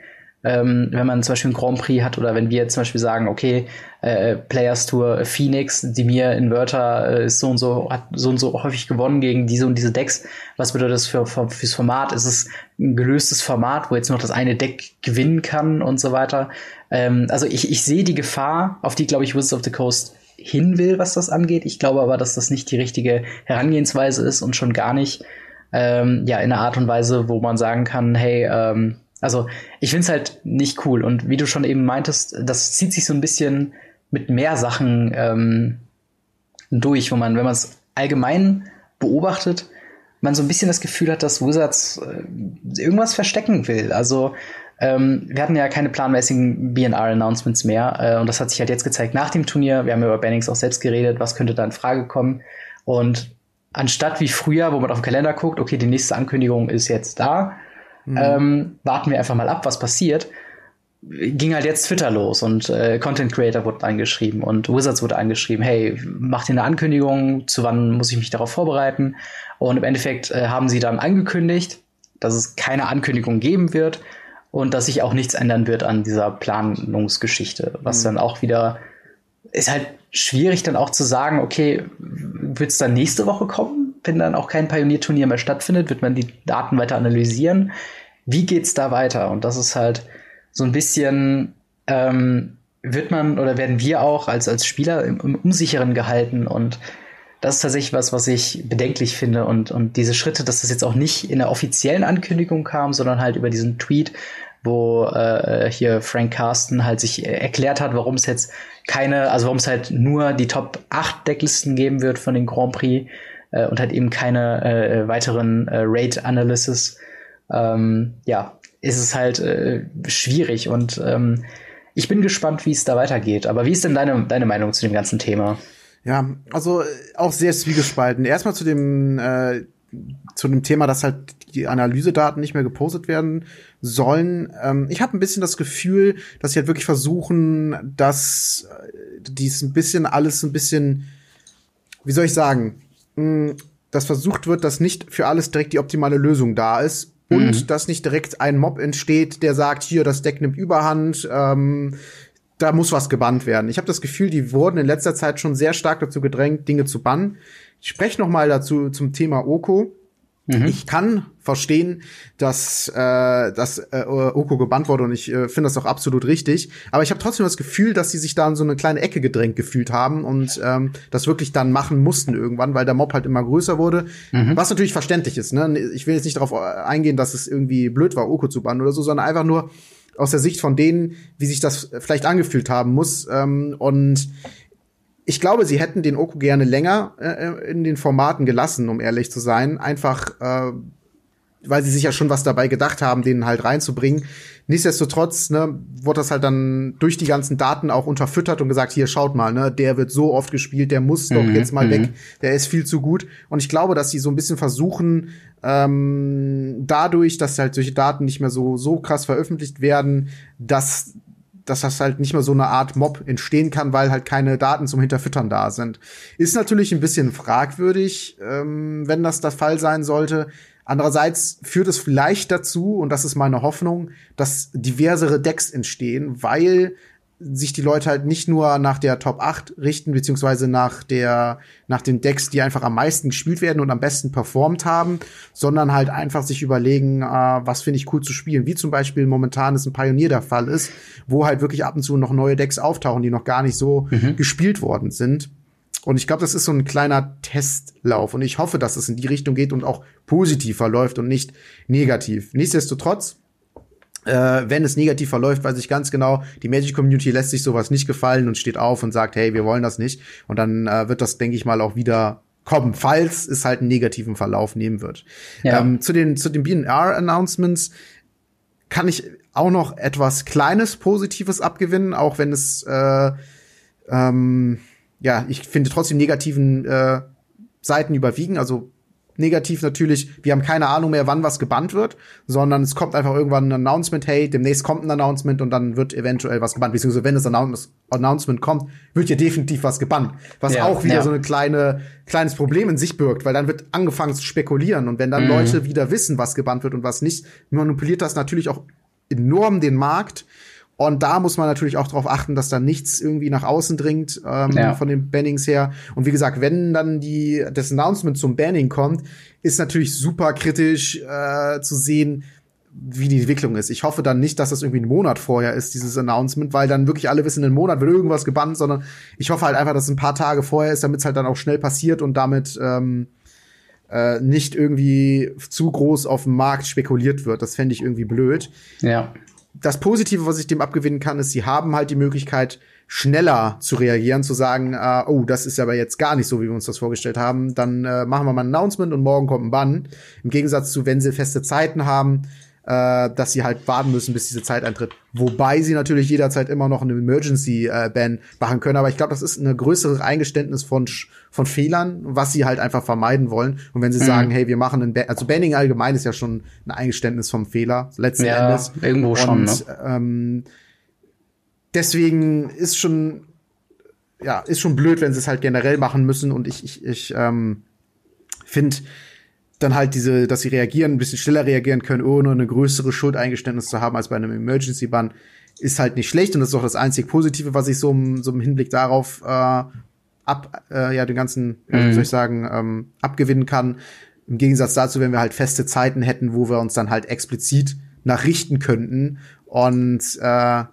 ähm, wenn man zum Beispiel einen Grand Prix hat oder wenn wir zum Beispiel sagen, okay, äh, Players Tour Phoenix, die mir Inverter äh, ist so und so, hat so und so häufig gewonnen gegen diese und diese Decks. Was bedeutet das für, für fürs Format? Ist es ein gelöstes Format, wo jetzt noch das eine Deck gewinnen kann und so weiter? Ähm, also ich, ich sehe die Gefahr, auf die, glaube ich, Wizards of the Coast hin will, was das angeht. Ich glaube aber, dass das nicht die richtige Herangehensweise ist und schon gar nicht ähm, ja in einer Art und Weise, wo man sagen kann, hey, ähm, also ich finde es halt nicht cool. Und wie du schon eben meintest, das zieht sich so ein bisschen mit mehr Sachen ähm, durch, wo man, wenn man es allgemein beobachtet, man so ein bisschen das Gefühl hat, dass Wizards äh, irgendwas verstecken will. Also ähm, wir hatten ja keine planmäßigen BNR-Announcements mehr äh, und das hat sich halt jetzt gezeigt nach dem Turnier. Wir haben über Bannings auch selbst geredet, was könnte da in Frage kommen. Und anstatt wie früher, wo man auf den Kalender guckt, okay, die nächste Ankündigung ist jetzt da, Mhm. Ähm, warten wir einfach mal ab, was passiert. Ging halt jetzt Twitter los und äh, Content Creator wurde angeschrieben und Wizards wurde angeschrieben, hey, macht ihr eine Ankündigung, zu wann muss ich mich darauf vorbereiten? Und im Endeffekt äh, haben sie dann angekündigt, dass es keine Ankündigung geben wird und dass sich auch nichts ändern wird an dieser Planungsgeschichte, was mhm. dann auch wieder ist halt schwierig dann auch zu sagen, okay, wird es dann nächste Woche kommen? wenn dann auch kein Pionierturnier mehr stattfindet, wird man die Daten weiter analysieren. Wie geht's da weiter? Und das ist halt so ein bisschen, ähm, wird man oder werden wir auch als, als Spieler im, im Unsicheren gehalten und das ist tatsächlich was, was ich bedenklich finde und, und diese Schritte, dass das jetzt auch nicht in der offiziellen Ankündigung kam, sondern halt über diesen Tweet, wo äh, hier Frank Carsten halt sich erklärt hat, warum es jetzt keine, also warum es halt nur die Top 8 Decklisten geben wird von den Grand Prix äh, und hat eben keine äh, weiteren äh, Rate-Analysis, ähm, ja, ist es halt äh, schwierig und ähm, ich bin gespannt, wie es da weitergeht. Aber wie ist denn deine, deine Meinung zu dem ganzen Thema? Ja, also äh, auch sehr zwiegespalten. Erstmal zu dem äh, zu dem Thema, dass halt die Analysedaten nicht mehr gepostet werden sollen. Ähm, ich habe ein bisschen das Gefühl, dass sie halt wirklich versuchen, dass äh, dies ein bisschen alles ein bisschen, wie soll ich sagen, dass versucht wird, dass nicht für alles direkt die optimale Lösung da ist und mhm. dass nicht direkt ein Mob entsteht, der sagt, hier, das Deck nimmt Überhand, ähm, da muss was gebannt werden. Ich habe das Gefühl, die wurden in letzter Zeit schon sehr stark dazu gedrängt, Dinge zu bannen. Ich spreche noch mal dazu zum Thema Oko. Mhm. Ich kann verstehen, dass, äh, dass äh, Oko gebannt wurde und ich äh, finde das auch absolut richtig. Aber ich habe trotzdem das Gefühl, dass sie sich da in so eine kleine Ecke gedrängt gefühlt haben und ähm, das wirklich dann machen mussten irgendwann, weil der Mob halt immer größer wurde. Mhm. Was natürlich verständlich ist. Ne? Ich will jetzt nicht darauf eingehen, dass es irgendwie blöd war, Oko zu bannen oder so, sondern einfach nur aus der Sicht von denen, wie sich das vielleicht angefühlt haben muss. Ähm, und ich glaube, sie hätten den Oku gerne länger äh, in den Formaten gelassen, um ehrlich zu sein. Einfach, äh, weil sie sich ja schon was dabei gedacht haben, den halt reinzubringen. Nichtsdestotrotz, ne, wurde das halt dann durch die ganzen Daten auch unterfüttert und gesagt, hier schaut mal, ne, der wird so oft gespielt, der muss doch mhm, jetzt mal weg, mhm. der ist viel zu gut. Und ich glaube, dass sie so ein bisschen versuchen, ähm, dadurch, dass halt solche Daten nicht mehr so so krass veröffentlicht werden, dass dass das halt nicht mehr so eine Art Mob entstehen kann, weil halt keine Daten zum Hinterfüttern da sind. Ist natürlich ein bisschen fragwürdig, ähm, wenn das der Fall sein sollte. Andererseits führt es vielleicht dazu, und das ist meine Hoffnung, dass diversere Decks entstehen, weil sich die Leute halt nicht nur nach der Top 8 richten, beziehungsweise nach der, nach den Decks, die einfach am meisten gespielt werden und am besten performt haben, sondern halt einfach sich überlegen, äh, was finde ich cool zu spielen. Wie zum Beispiel momentan es ein Pionier der Fall ist, wo halt wirklich ab und zu noch neue Decks auftauchen, die noch gar nicht so mhm. gespielt worden sind. Und ich glaube, das ist so ein kleiner Testlauf. Und ich hoffe, dass es in die Richtung geht und auch positiv verläuft und nicht negativ. Nichtsdestotrotz, äh, wenn es negativ verläuft, weiß ich ganz genau, die Magic Community lässt sich sowas nicht gefallen und steht auf und sagt, hey, wir wollen das nicht. Und dann äh, wird das, denke ich mal, auch wieder kommen, falls es halt einen negativen Verlauf nehmen wird. Ja. Ähm, zu den, zu den BNR-Announcements kann ich auch noch etwas Kleines Positives abgewinnen, auch wenn es, äh, ähm, ja, ich finde trotzdem negativen äh, Seiten überwiegen. Also negativ natürlich, wir haben keine Ahnung mehr, wann was gebannt wird, sondern es kommt einfach irgendwann ein Announcement, hey, demnächst kommt ein Announcement und dann wird eventuell was gebannt. Beziehungsweise wenn das Announcement kommt, wird ja definitiv was gebannt. Was ja, auch wieder ja. so ein kleine, kleines Problem in sich birgt, weil dann wird angefangen zu spekulieren und wenn dann mhm. Leute wieder wissen, was gebannt wird und was nicht, manipuliert das natürlich auch enorm den Markt. Und da muss man natürlich auch darauf achten, dass da nichts irgendwie nach außen dringt ähm, ja. von den Bannings her. Und wie gesagt, wenn dann die das Announcement zum Banning kommt, ist natürlich super kritisch äh, zu sehen, wie die Entwicklung ist. Ich hoffe dann nicht, dass das irgendwie ein Monat vorher ist, dieses Announcement, weil dann wirklich alle wissen, in einem Monat wird irgendwas gebannt, sondern ich hoffe halt einfach, dass es ein paar Tage vorher ist, damit es halt dann auch schnell passiert und damit ähm, äh, nicht irgendwie zu groß auf dem Markt spekuliert wird. Das fände ich irgendwie blöd. Ja. Das Positive, was ich dem abgewinnen kann, ist, sie haben halt die Möglichkeit, schneller zu reagieren, zu sagen, äh, oh, das ist aber jetzt gar nicht so, wie wir uns das vorgestellt haben. Dann äh, machen wir mal ein Announcement und morgen kommt ein Bann. Im Gegensatz zu, wenn sie feste Zeiten haben, äh, dass sie halt warten müssen, bis diese Zeit eintritt. Wobei sie natürlich jederzeit immer noch eine Emergency-Ban äh, machen können. Aber ich glaube, das ist eine größere Eingeständnis von, von Fehlern, was sie halt einfach vermeiden wollen. Und wenn sie mhm. sagen, hey, wir machen ein, ba also Banning allgemein ist ja schon ein Eingeständnis vom Fehler, letzten ja, Endes. irgendwo Und, schon, ne? ähm, deswegen ist schon, ja, ist schon blöd, wenn sie es halt generell machen müssen. Und ich, ich, ich ähm, finde, dann halt diese, dass sie reagieren, ein bisschen schneller reagieren können, ohne eine größere Schuldeingeständnis zu haben als bei einem Emergency Ban, ist halt nicht schlecht und das ist auch das einzig Positive, was ich so im, so im Hinblick darauf äh, ab, äh, ja, den ganzen, mhm. wie soll ich sagen, ähm, abgewinnen kann. Im Gegensatz dazu, wenn wir halt feste Zeiten hätten, wo wir uns dann halt explizit nachrichten könnten und äh,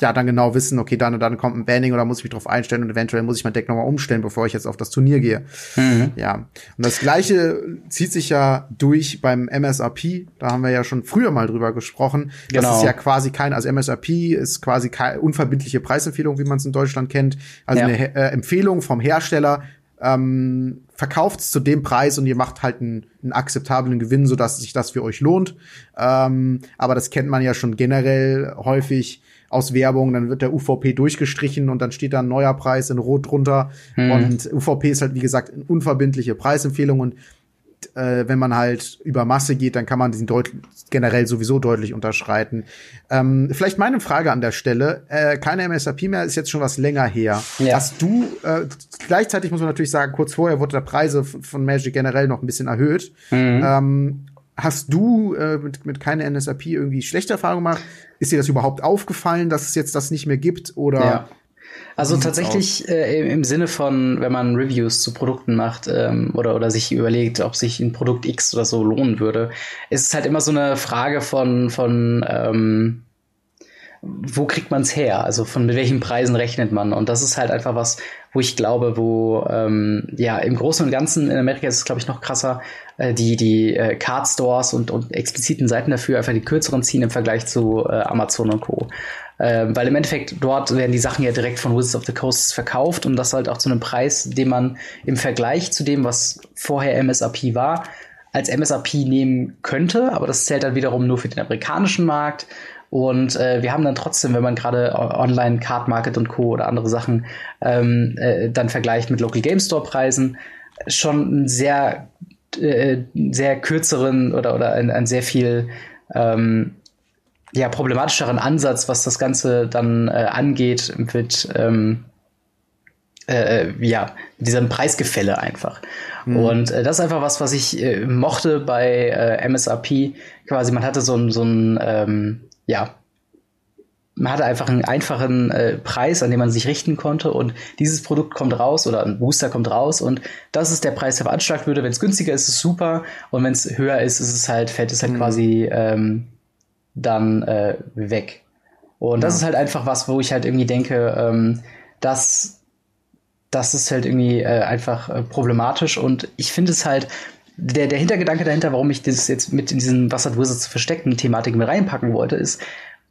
ja dann genau wissen, okay, dann und dann kommt ein Banning oder muss ich mich drauf einstellen und eventuell muss ich mein Deck nochmal umstellen, bevor ich jetzt auf das Turnier gehe. Mhm. Ja. Und das gleiche zieht sich ja durch beim MSRP. Da haben wir ja schon früher mal drüber gesprochen. Das genau. ist ja quasi kein, also MSRP ist quasi keine unverbindliche Preisempfehlung, wie man es in Deutschland kennt. Also ja. eine äh, Empfehlung vom Hersteller, ähm, verkauft zu dem Preis und ihr macht halt einen, einen akzeptablen Gewinn, sodass sich das für euch lohnt. Ähm, aber das kennt man ja schon generell häufig aus Werbung, dann wird der UVP durchgestrichen und dann steht da ein neuer Preis in Rot drunter. Mhm. Und UVP ist halt, wie gesagt, eine unverbindliche Preisempfehlung und äh, wenn man halt über Masse geht, dann kann man diesen deut generell sowieso deutlich unterschreiten. Ähm, vielleicht meine Frage an der Stelle, äh, keine MSRP mehr, ist jetzt schon was länger her. Ja. Hast du, äh, gleichzeitig muss man natürlich sagen, kurz vorher wurde der Preise von Magic generell noch ein bisschen erhöht. Mhm. Ähm, Hast du äh, mit, mit keine NSRP irgendwie schlechte Erfahrungen gemacht? Ist dir das überhaupt aufgefallen, dass es jetzt das nicht mehr gibt? Oder ja. Also tatsächlich äh, im Sinne von, wenn man Reviews zu Produkten macht ähm, oder, oder sich überlegt, ob sich ein Produkt X oder so lohnen würde, ist es halt immer so eine Frage von, von ähm, wo kriegt man es her? Also von mit welchen Preisen rechnet man? Und das ist halt einfach was, wo ich glaube, wo ähm, ja im Großen und Ganzen in Amerika ist es glaube ich noch krasser, äh, die die äh, Card Stores und, und expliziten Seiten dafür einfach die kürzeren ziehen im Vergleich zu äh, Amazon und Co. Ähm, weil im Endeffekt dort werden die Sachen ja direkt von Wizards of the Coast verkauft und das halt auch zu einem Preis, den man im Vergleich zu dem, was vorher MSRP war, als MSRP nehmen könnte, aber das zählt dann wiederum nur für den amerikanischen Markt. Und äh, wir haben dann trotzdem, wenn man gerade online Card Market und Co. oder andere Sachen ähm, äh, dann vergleicht mit Local Game Store Preisen, schon einen sehr, äh, sehr kürzeren oder, oder ein, ein sehr viel ähm, ja, problematischeren Ansatz, was das Ganze dann äh, angeht, mit ähm, äh, äh ja, diesem Preisgefälle einfach. Mhm. Und äh, das ist einfach was, was ich äh, mochte bei äh, MSRP. Quasi, man hatte so ein, so ein ähm, ja, man hatte einfach einen einfachen äh, Preis, an dem man sich richten konnte und dieses Produkt kommt raus oder ein Booster kommt raus und das ist der Preis, der veranschlagt würde. Wenn es günstiger ist, ist es super und wenn es höher ist, ist es halt, fällt es halt mhm. quasi ähm, dann äh, weg. Und das ist halt einfach was, wo ich halt irgendwie denke, ähm, dass das ist halt irgendwie äh, einfach äh, problematisch und ich finde es halt, der, der Hintergedanke dahinter, warum ich das jetzt mit in diesen Wasser Wizards versteckten Thematik mit reinpacken wollte, ist,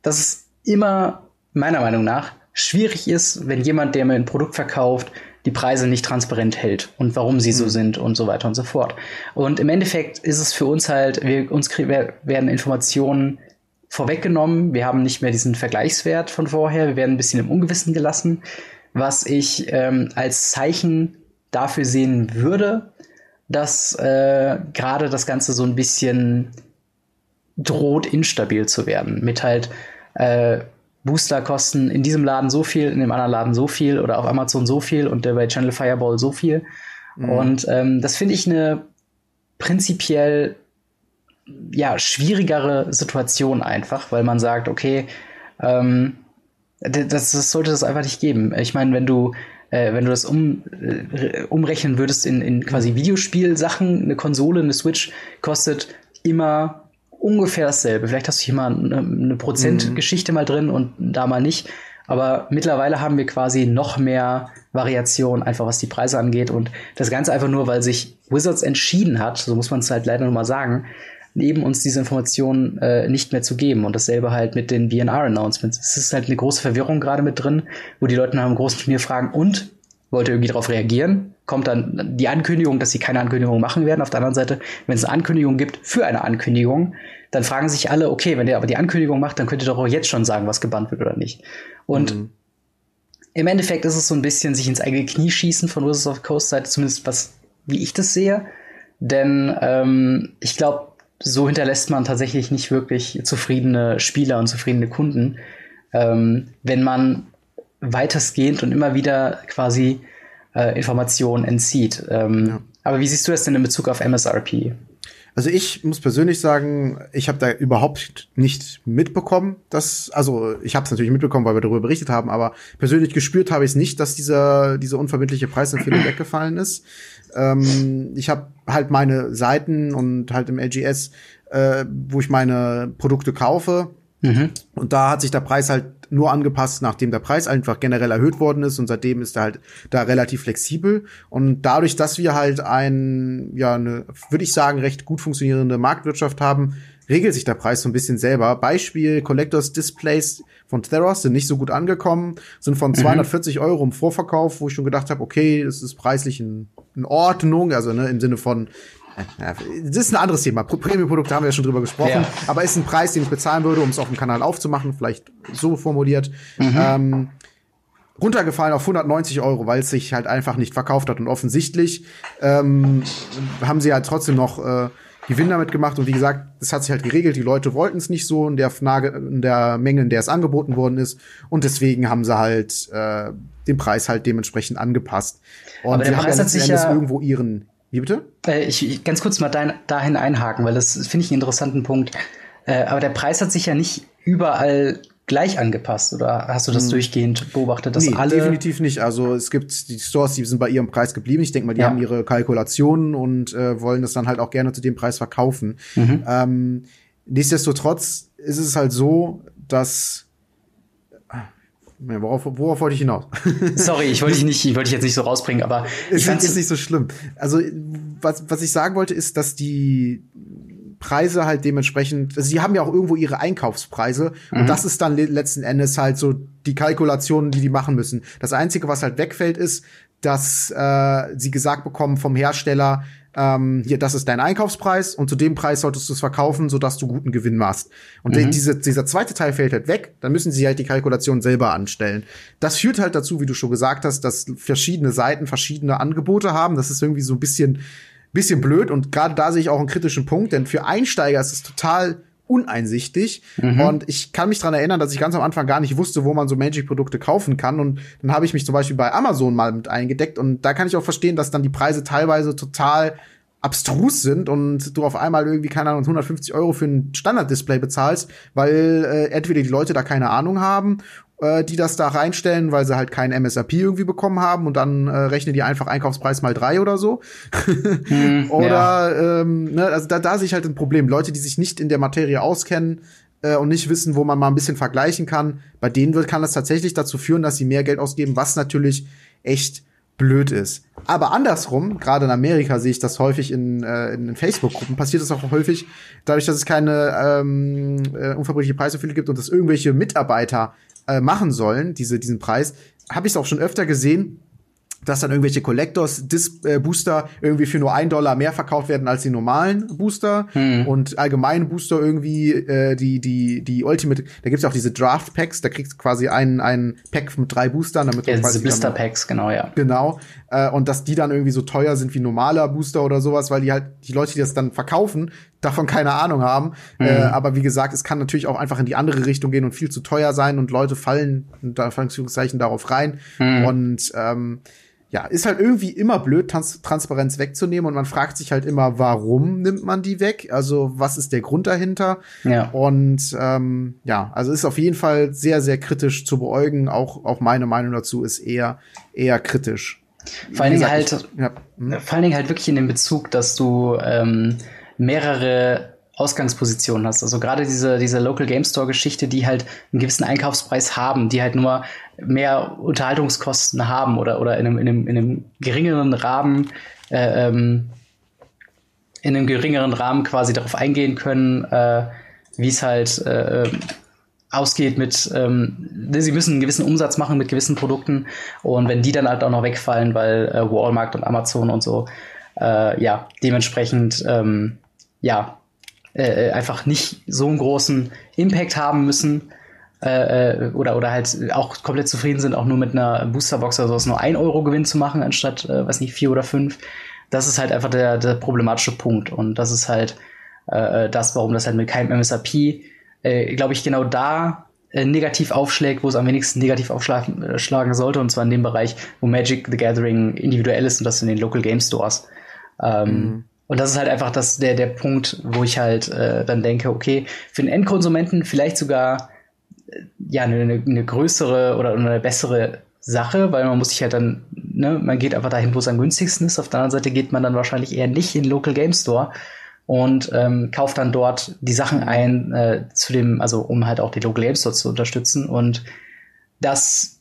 dass es immer, meiner Meinung nach, schwierig ist, wenn jemand, der mir ein Produkt verkauft, die Preise nicht transparent hält und warum sie so mhm. sind und so weiter und so fort. Und im Endeffekt ist es für uns halt, wir, uns werden Informationen vorweggenommen. Wir haben nicht mehr diesen Vergleichswert von vorher. Wir werden ein bisschen im Ungewissen gelassen, was ich ähm, als Zeichen dafür sehen würde, dass äh, gerade das Ganze so ein bisschen droht, instabil zu werden. Mit halt äh, Booster kosten in diesem Laden so viel, in dem anderen Laden so viel oder auf Amazon so viel und der bei Channel Fireball so viel. Mhm. Und ähm, das finde ich eine prinzipiell ja, schwierigere Situation einfach, weil man sagt, okay, ähm, das, das sollte das einfach nicht geben. Ich meine, wenn du äh, wenn du das um, äh, umrechnen würdest in, in quasi Videospielsachen, eine Konsole, eine Switch kostet immer ungefähr dasselbe. Vielleicht hast du hier mal eine, eine Prozentgeschichte mhm. mal drin und da mal nicht. Aber mittlerweile haben wir quasi noch mehr Variation, einfach was die Preise angeht. Und das Ganze einfach nur, weil sich Wizards entschieden hat, so muss man es halt leider nochmal sagen, eben uns diese Informationen äh, nicht mehr zu geben. Und dasselbe halt mit den BNR-Announcements. Es ist halt eine große Verwirrung gerade mit drin, wo die Leute nach einem großen Turnier fragen, und wollt ihr irgendwie darauf reagieren? Kommt dann die Ankündigung, dass sie keine Ankündigung machen werden. Auf der anderen Seite, wenn es eine Ankündigung gibt für eine Ankündigung, dann fragen sich alle, okay, wenn ihr aber die Ankündigung macht, dann könnt ihr doch auch jetzt schon sagen, was gebannt wird oder nicht. Und mhm. im Endeffekt ist es so ein bisschen sich ins eigene Knie schießen von Wizards of Coast Seite, zumindest was, wie ich das sehe. Denn ähm, ich glaube, so hinterlässt man tatsächlich nicht wirklich zufriedene Spieler und zufriedene Kunden, ähm, wenn man weitestgehend und immer wieder quasi äh, Informationen entzieht. Ähm, ja. Aber wie siehst du das denn in Bezug auf MSRP? Also ich muss persönlich sagen, ich habe da überhaupt nicht mitbekommen, dass, also ich habe es natürlich mitbekommen, weil wir darüber berichtet haben, aber persönlich gespürt habe ich es nicht, dass dieser diese unverbindliche Preisempfehlung weggefallen ist. Ähm, ich habe halt meine Seiten und halt im LGS, äh, wo ich meine Produkte kaufe. Mhm. Und da hat sich der Preis halt nur angepasst, nachdem der Preis einfach generell erhöht worden ist und seitdem ist er halt da relativ flexibel und dadurch, dass wir halt ein ja eine würde ich sagen recht gut funktionierende Marktwirtschaft haben, regelt sich der Preis so ein bisschen selber. Beispiel Collectors Displays von Theros sind nicht so gut angekommen, sind von 240 mhm. Euro im Vorverkauf, wo ich schon gedacht habe, okay, das ist preislich in, in Ordnung, also ne, im Sinne von ja, das ist ein anderes Thema. Premium-Produkte haben wir ja schon drüber gesprochen, ja. aber ist ein Preis, den ich bezahlen würde, um es auf dem Kanal aufzumachen, vielleicht so formuliert. Mhm. Ähm, runtergefallen auf 190 Euro, weil es sich halt einfach nicht verkauft hat und offensichtlich ähm, haben sie halt trotzdem noch äh, Gewinn damit gemacht und wie gesagt, das hat sich halt geregelt, die Leute wollten es nicht so in der, in der Menge, in der es angeboten worden ist und deswegen haben sie halt äh, den Preis halt dementsprechend angepasst. Und Aber der Preis haben hat sich ja irgendwo ihren wie bitte? Äh, ich, ich ganz kurz mal dein, dahin einhaken, weil das finde ich einen interessanten Punkt. Äh, aber der Preis hat sich ja nicht überall gleich angepasst oder hast du das hm. durchgehend beobachtet, dass nee, alle definitiv nicht. Also es gibt die Stores, die sind bei ihrem Preis geblieben. Ich denke mal, die ja. haben ihre Kalkulationen und äh, wollen das dann halt auch gerne zu dem Preis verkaufen. Mhm. Ähm, nichtsdestotrotz ist es halt so, dass ja, worauf, worauf wollte ich hinaus? Sorry, ich wollte dich nicht, ich wollte dich jetzt nicht so rausbringen, aber ich es nicht so schlimm. Also was, was ich sagen wollte, ist, dass die Preise halt dementsprechend, also sie haben ja auch irgendwo ihre Einkaufspreise mhm. und das ist dann letzten Endes halt so die Kalkulationen, die die machen müssen. Das einzige, was halt wegfällt, ist, dass äh, sie gesagt bekommen vom Hersteller, ähm, hier, das ist dein Einkaufspreis und zu dem Preis solltest du es verkaufen, sodass du guten Gewinn machst. Und mhm. diese, dieser zweite Teil fällt halt weg, dann müssen sie halt die Kalkulation selber anstellen. Das führt halt dazu, wie du schon gesagt hast, dass verschiedene Seiten verschiedene Angebote haben. Das ist irgendwie so ein bisschen, bisschen blöd und gerade da sehe ich auch einen kritischen Punkt, denn für Einsteiger ist es total uneinsichtig. Mhm. Und ich kann mich dran erinnern, dass ich ganz am Anfang gar nicht wusste, wo man so Magic-Produkte kaufen kann. Und dann habe ich mich zum Beispiel bei Amazon mal mit eingedeckt. Und da kann ich auch verstehen, dass dann die Preise teilweise total abstrus sind und du auf einmal irgendwie, keine Ahnung, 150 Euro für ein Standard-Display bezahlst, weil äh, entweder die Leute da keine Ahnung haben äh, die das da reinstellen, weil sie halt kein MSRP irgendwie bekommen haben und dann äh, rechnen die einfach Einkaufspreis mal drei oder so. hm, oder ja. ähm, ne, also da, da sehe ich halt ein Problem. Leute, die sich nicht in der Materie auskennen äh, und nicht wissen, wo man mal ein bisschen vergleichen kann, bei denen wird, kann das tatsächlich dazu führen, dass sie mehr Geld ausgeben, was natürlich echt blöd ist. Aber andersrum, gerade in Amerika sehe ich das häufig in, äh, in Facebook-Gruppen, passiert das auch häufig, dadurch, dass es keine ähm, äh, unverbindliche Preisempfehlung gibt und dass irgendwelche Mitarbeiter äh, machen sollen, diese, diesen Preis, habe ich es auch schon öfter gesehen, dass dann irgendwelche Collectors Dis äh, Booster irgendwie für nur ein Dollar mehr verkauft werden als die normalen Booster hm. und allgemeine Booster irgendwie äh, die die die Ultimate da gibt's ja auch diese Draft Packs da kriegst du quasi einen einen Pack mit drei Boostern damit ja, diese Blister Packs genau ja genau äh, und dass die dann irgendwie so teuer sind wie normaler Booster oder sowas weil die halt die Leute die das dann verkaufen davon keine Ahnung haben mhm. äh, aber wie gesagt es kann natürlich auch einfach in die andere Richtung gehen und viel zu teuer sein und Leute fallen unter Anführungszeichen darauf rein mhm. und ähm, ja, ist halt irgendwie immer blöd, Trans Transparenz wegzunehmen und man fragt sich halt immer, warum nimmt man die weg? Also was ist der Grund dahinter? Ja. Und ähm, ja, also ist auf jeden Fall sehr, sehr kritisch zu beäugen. Auch, auch meine Meinung dazu ist eher, eher kritisch. Vor allen Dingen halt, ja, hm? vor allen Dingen halt wirklich in dem Bezug, dass du ähm, mehrere Ausgangspositionen hast. Also gerade diese, diese Local Game Store Geschichte, die halt einen gewissen Einkaufspreis haben, die halt nur mehr Unterhaltungskosten haben oder, oder in einem, in einem, in einem geringeren Rahmen, äh, ähm, in einem geringeren Rahmen quasi darauf eingehen können, äh, wie es halt äh, ausgeht mit, ähm, sie müssen einen gewissen Umsatz machen mit gewissen Produkten und wenn die dann halt auch noch wegfallen, weil äh, Walmart und Amazon und so, äh, ja, dementsprechend, ähm, ja, äh, äh einfach nicht so einen großen Impact haben müssen, äh, äh, oder, oder halt auch komplett zufrieden sind, auch nur mit einer Boosterbox oder sowas nur ein Euro Gewinn zu machen, anstatt, äh, weiß nicht, vier oder fünf. Das ist halt einfach der, der problematische Punkt. Und das ist halt äh, das, warum das halt mit keinem MSRP, äh, glaube ich, genau da äh, negativ aufschlägt, wo es am wenigsten negativ aufschlagen äh, sollte, und zwar in dem Bereich, wo Magic the Gathering individuell ist und das in den Local Game Stores. Ähm, mhm. Und das ist halt einfach das, der, der Punkt, wo ich halt äh, dann denke, okay, für den Endkonsumenten vielleicht sogar ja, eine, eine größere oder eine bessere Sache, weil man muss sich halt dann, ne, man geht einfach dahin, wo es am günstigsten ist. Auf der anderen Seite geht man dann wahrscheinlich eher nicht in den Local Game Store und ähm, kauft dann dort die Sachen ein, äh, zu dem, also um halt auch die Local Game Store zu unterstützen. Und das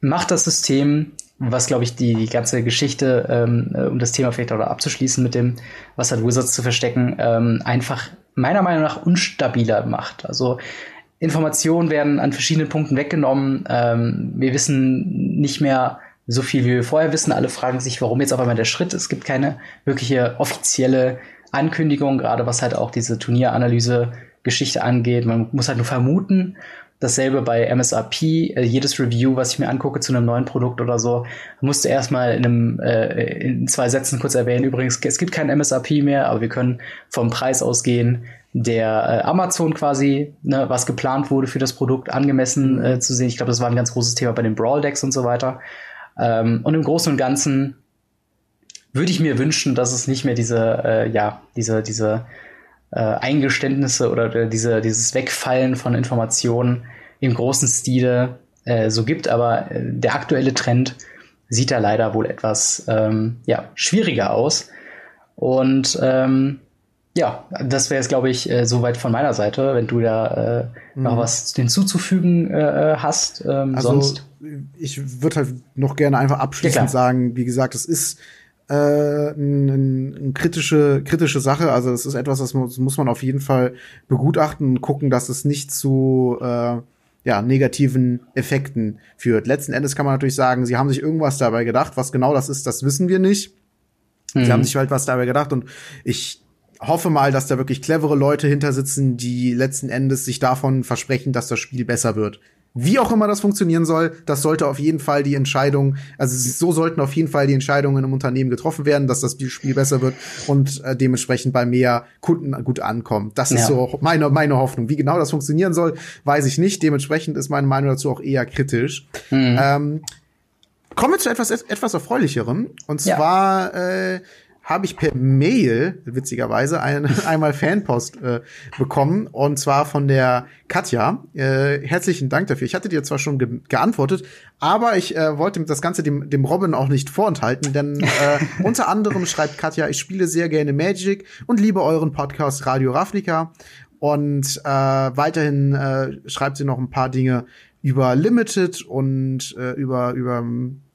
macht das System, was glaube ich die, die ganze Geschichte, ähm, äh, um das Thema vielleicht auch abzuschließen mit dem, was hat Wizards zu verstecken, ähm, einfach meiner Meinung nach unstabiler macht. Also Informationen werden an verschiedenen Punkten weggenommen. Ähm, wir wissen nicht mehr so viel, wie wir vorher wissen. Alle fragen sich, warum jetzt auf einmal der Schritt. Es gibt keine wirkliche offizielle Ankündigung, gerade was halt auch diese Turnieranalyse-Geschichte angeht. Man muss halt nur vermuten. Dasselbe bei MSRP. Äh, jedes Review, was ich mir angucke zu einem neuen Produkt oder so, musste erstmal in, einem, äh, in zwei Sätzen kurz erwähnen. Übrigens, es gibt kein MSRP mehr, aber wir können vom Preis ausgehen der äh, Amazon quasi, ne, was geplant wurde für das Produkt, angemessen äh, zu sehen. Ich glaube, das war ein ganz großes Thema bei den Brawl Decks und so weiter. Ähm, und im Großen und Ganzen würde ich mir wünschen, dass es nicht mehr diese, äh, ja, diese, diese äh, Eingeständnisse oder äh, diese, dieses Wegfallen von Informationen im großen Stile äh, so gibt. Aber äh, der aktuelle Trend sieht da leider wohl etwas ähm, ja, schwieriger aus. Und ähm, ja, das wäre jetzt, glaube ich, äh, soweit von meiner Seite, wenn du da äh, noch mhm. was hinzuzufügen äh, hast. Ähm, also, sonst. ich würde halt noch gerne einfach abschließend ja, sagen, wie gesagt, es ist äh, eine ein kritische, kritische Sache. Also es ist etwas, das muss, muss man auf jeden Fall begutachten und gucken, dass es nicht zu äh, ja, negativen Effekten führt. Letzten Endes kann man natürlich sagen, sie haben sich irgendwas dabei gedacht. Was genau das ist, das wissen wir nicht. Mhm. Sie haben sich halt was dabei gedacht und ich hoffe mal, dass da wirklich clevere Leute hinter sitzen, die letzten Endes sich davon versprechen, dass das Spiel besser wird. Wie auch immer das funktionieren soll, das sollte auf jeden Fall die Entscheidung, also so sollten auf jeden Fall die Entscheidungen im Unternehmen getroffen werden, dass das Spiel besser wird und äh, dementsprechend bei mehr Kunden gut ankommt. Das ja. ist so meine, meine Hoffnung. Wie genau das funktionieren soll, weiß ich nicht. Dementsprechend ist meine Meinung dazu auch eher kritisch. Mhm. Ähm, kommen wir zu etwas, etwas Erfreulicherem. Und zwar ja. äh, habe ich per Mail, witzigerweise, ein, einmal Fanpost äh, bekommen und zwar von der Katja. Äh, herzlichen Dank dafür. Ich hatte dir zwar schon ge geantwortet, aber ich äh, wollte das Ganze dem, dem Robin auch nicht vorenthalten, denn äh, unter anderem schreibt Katja, ich spiele sehr gerne Magic und liebe euren Podcast Radio Ravnica. Und äh, weiterhin äh, schreibt sie noch ein paar Dinge über Limited und äh, über über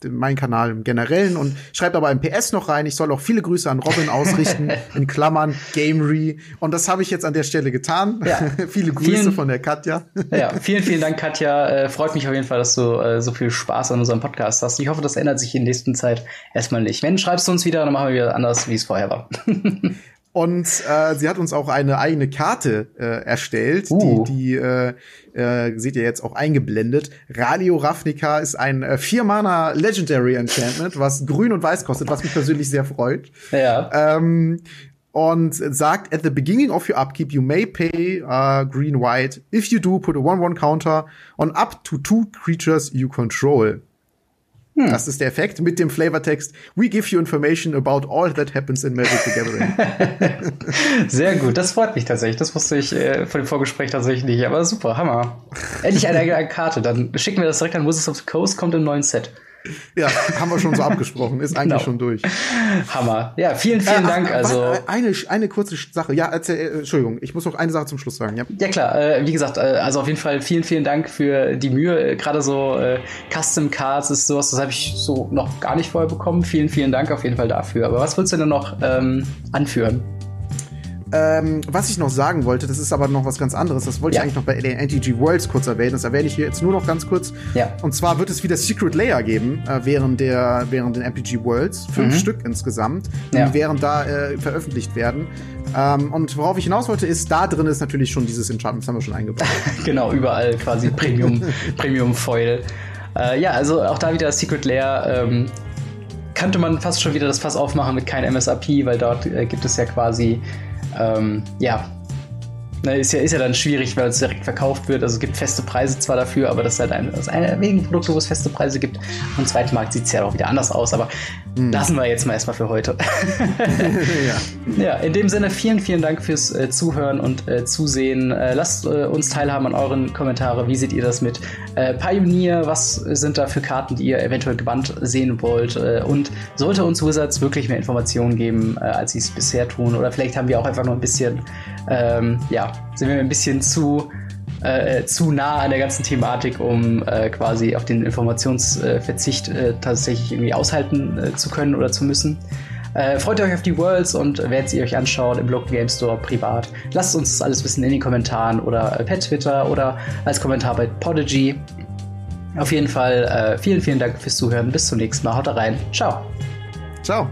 meinen Kanal im Generellen und schreibt aber ein PS noch rein. Ich soll auch viele Grüße an Robin ausrichten in Klammern Gamery und das habe ich jetzt an der Stelle getan. Ja. viele Grüße vielen, von der Katja. ja, vielen vielen Dank Katja. Äh, freut mich auf jeden Fall, dass du äh, so viel Spaß an unserem Podcast hast. Ich hoffe, das ändert sich in nächsten Zeit erstmal nicht. Wenn schreibst du uns wieder, dann machen wir wieder anders, wie es vorher war. Und äh, sie hat uns auch eine eigene Karte äh, erstellt, uh. die, die äh, äh, seht ihr jetzt auch eingeblendet. Radio Ravnica ist ein äh, Vier-Mana Legendary Enchantment, was grün und weiß kostet, was mich persönlich sehr freut. Ja. Ähm, und sagt, at the beginning of your upkeep, you may pay uh, green white. If you do, put a 1-1 counter on up to two creatures you control. Hm. Das ist der Effekt mit dem Flavortext We give you information about all that happens in Magic the Gathering. Sehr gut, das freut mich tatsächlich. Das wusste ich äh, vor dem Vorgespräch tatsächlich nicht. Aber super, Hammer. Endlich eine, eine Karte. Dann schicken wir das direkt an Wizards of the Coast, kommt im neuen Set. Ja, haben wir schon so abgesprochen, ist eigentlich genau. schon durch. Hammer. Ja, vielen, vielen äh, Dank. Also eine, eine kurze Sache. Ja, erzähl, äh, Entschuldigung, ich muss noch eine Sache zum Schluss sagen. Ja, ja klar. Äh, wie gesagt, äh, also auf jeden Fall vielen, vielen Dank für die Mühe. Äh, gerade so äh, Custom Cards ist sowas, das habe ich so noch gar nicht vorher bekommen. Vielen, vielen Dank auf jeden Fall dafür. Aber was willst du denn noch ähm, anführen? Ähm, was ich noch sagen wollte, das ist aber noch was ganz anderes. Das wollte ja. ich eigentlich noch bei den NTG Worlds kurz erwähnen. Das erwähne ich hier jetzt nur noch ganz kurz. Ja. Und zwar wird es wieder Secret Layer geben äh, während der während den MTG Worlds. Fünf mhm. Stück insgesamt, die ja. während da äh, veröffentlicht werden. Ähm, und worauf ich hinaus wollte, ist, da drin ist natürlich schon dieses Enchantment, das haben wir schon eingebaut. genau, überall quasi Premium, Premium Foil. Äh, ja, also auch da wieder Secret Layer. Ähm, könnte man fast schon wieder das Fass aufmachen mit kein MSRP, weil dort äh, gibt es ja quasi ähm, ja, Ne, ist ja, ist ja dann schwierig, weil es direkt verkauft wird. Also es gibt feste Preise zwar dafür, aber das ist halt ein, das ist eine der wenigen Produkte, wo es feste Preise gibt. Und zweiten Markt sieht es ja auch wieder anders aus, aber mhm. lassen wir jetzt mal erstmal für heute. ja. ja, in dem Sinne vielen, vielen Dank fürs äh, Zuhören und äh, Zusehen. Äh, lasst äh, uns teilhaben an euren Kommentaren. Wie seht ihr das mit äh, Pioneer? Was sind da für Karten, die ihr eventuell gebannt sehen wollt? Äh, und sollte uns Wizards wirklich mehr Informationen geben, als sie es bisher tun? Oder vielleicht haben wir auch einfach nur ein bisschen, ähm, ja, sind wir ein bisschen zu, äh, zu nah an der ganzen Thematik, um äh, quasi auf den Informationsverzicht äh, tatsächlich irgendwie aushalten äh, zu können oder zu müssen. Äh, freut euch auf die Worlds und werdet sie euch anschauen im Local Game Store privat. Lasst uns das alles wissen in den Kommentaren oder per Twitter oder als Kommentar bei Podigy. Auf jeden Fall vielen, vielen Dank fürs Zuhören. Bis zum nächsten Mal. Haut rein. Ciao. Ciao.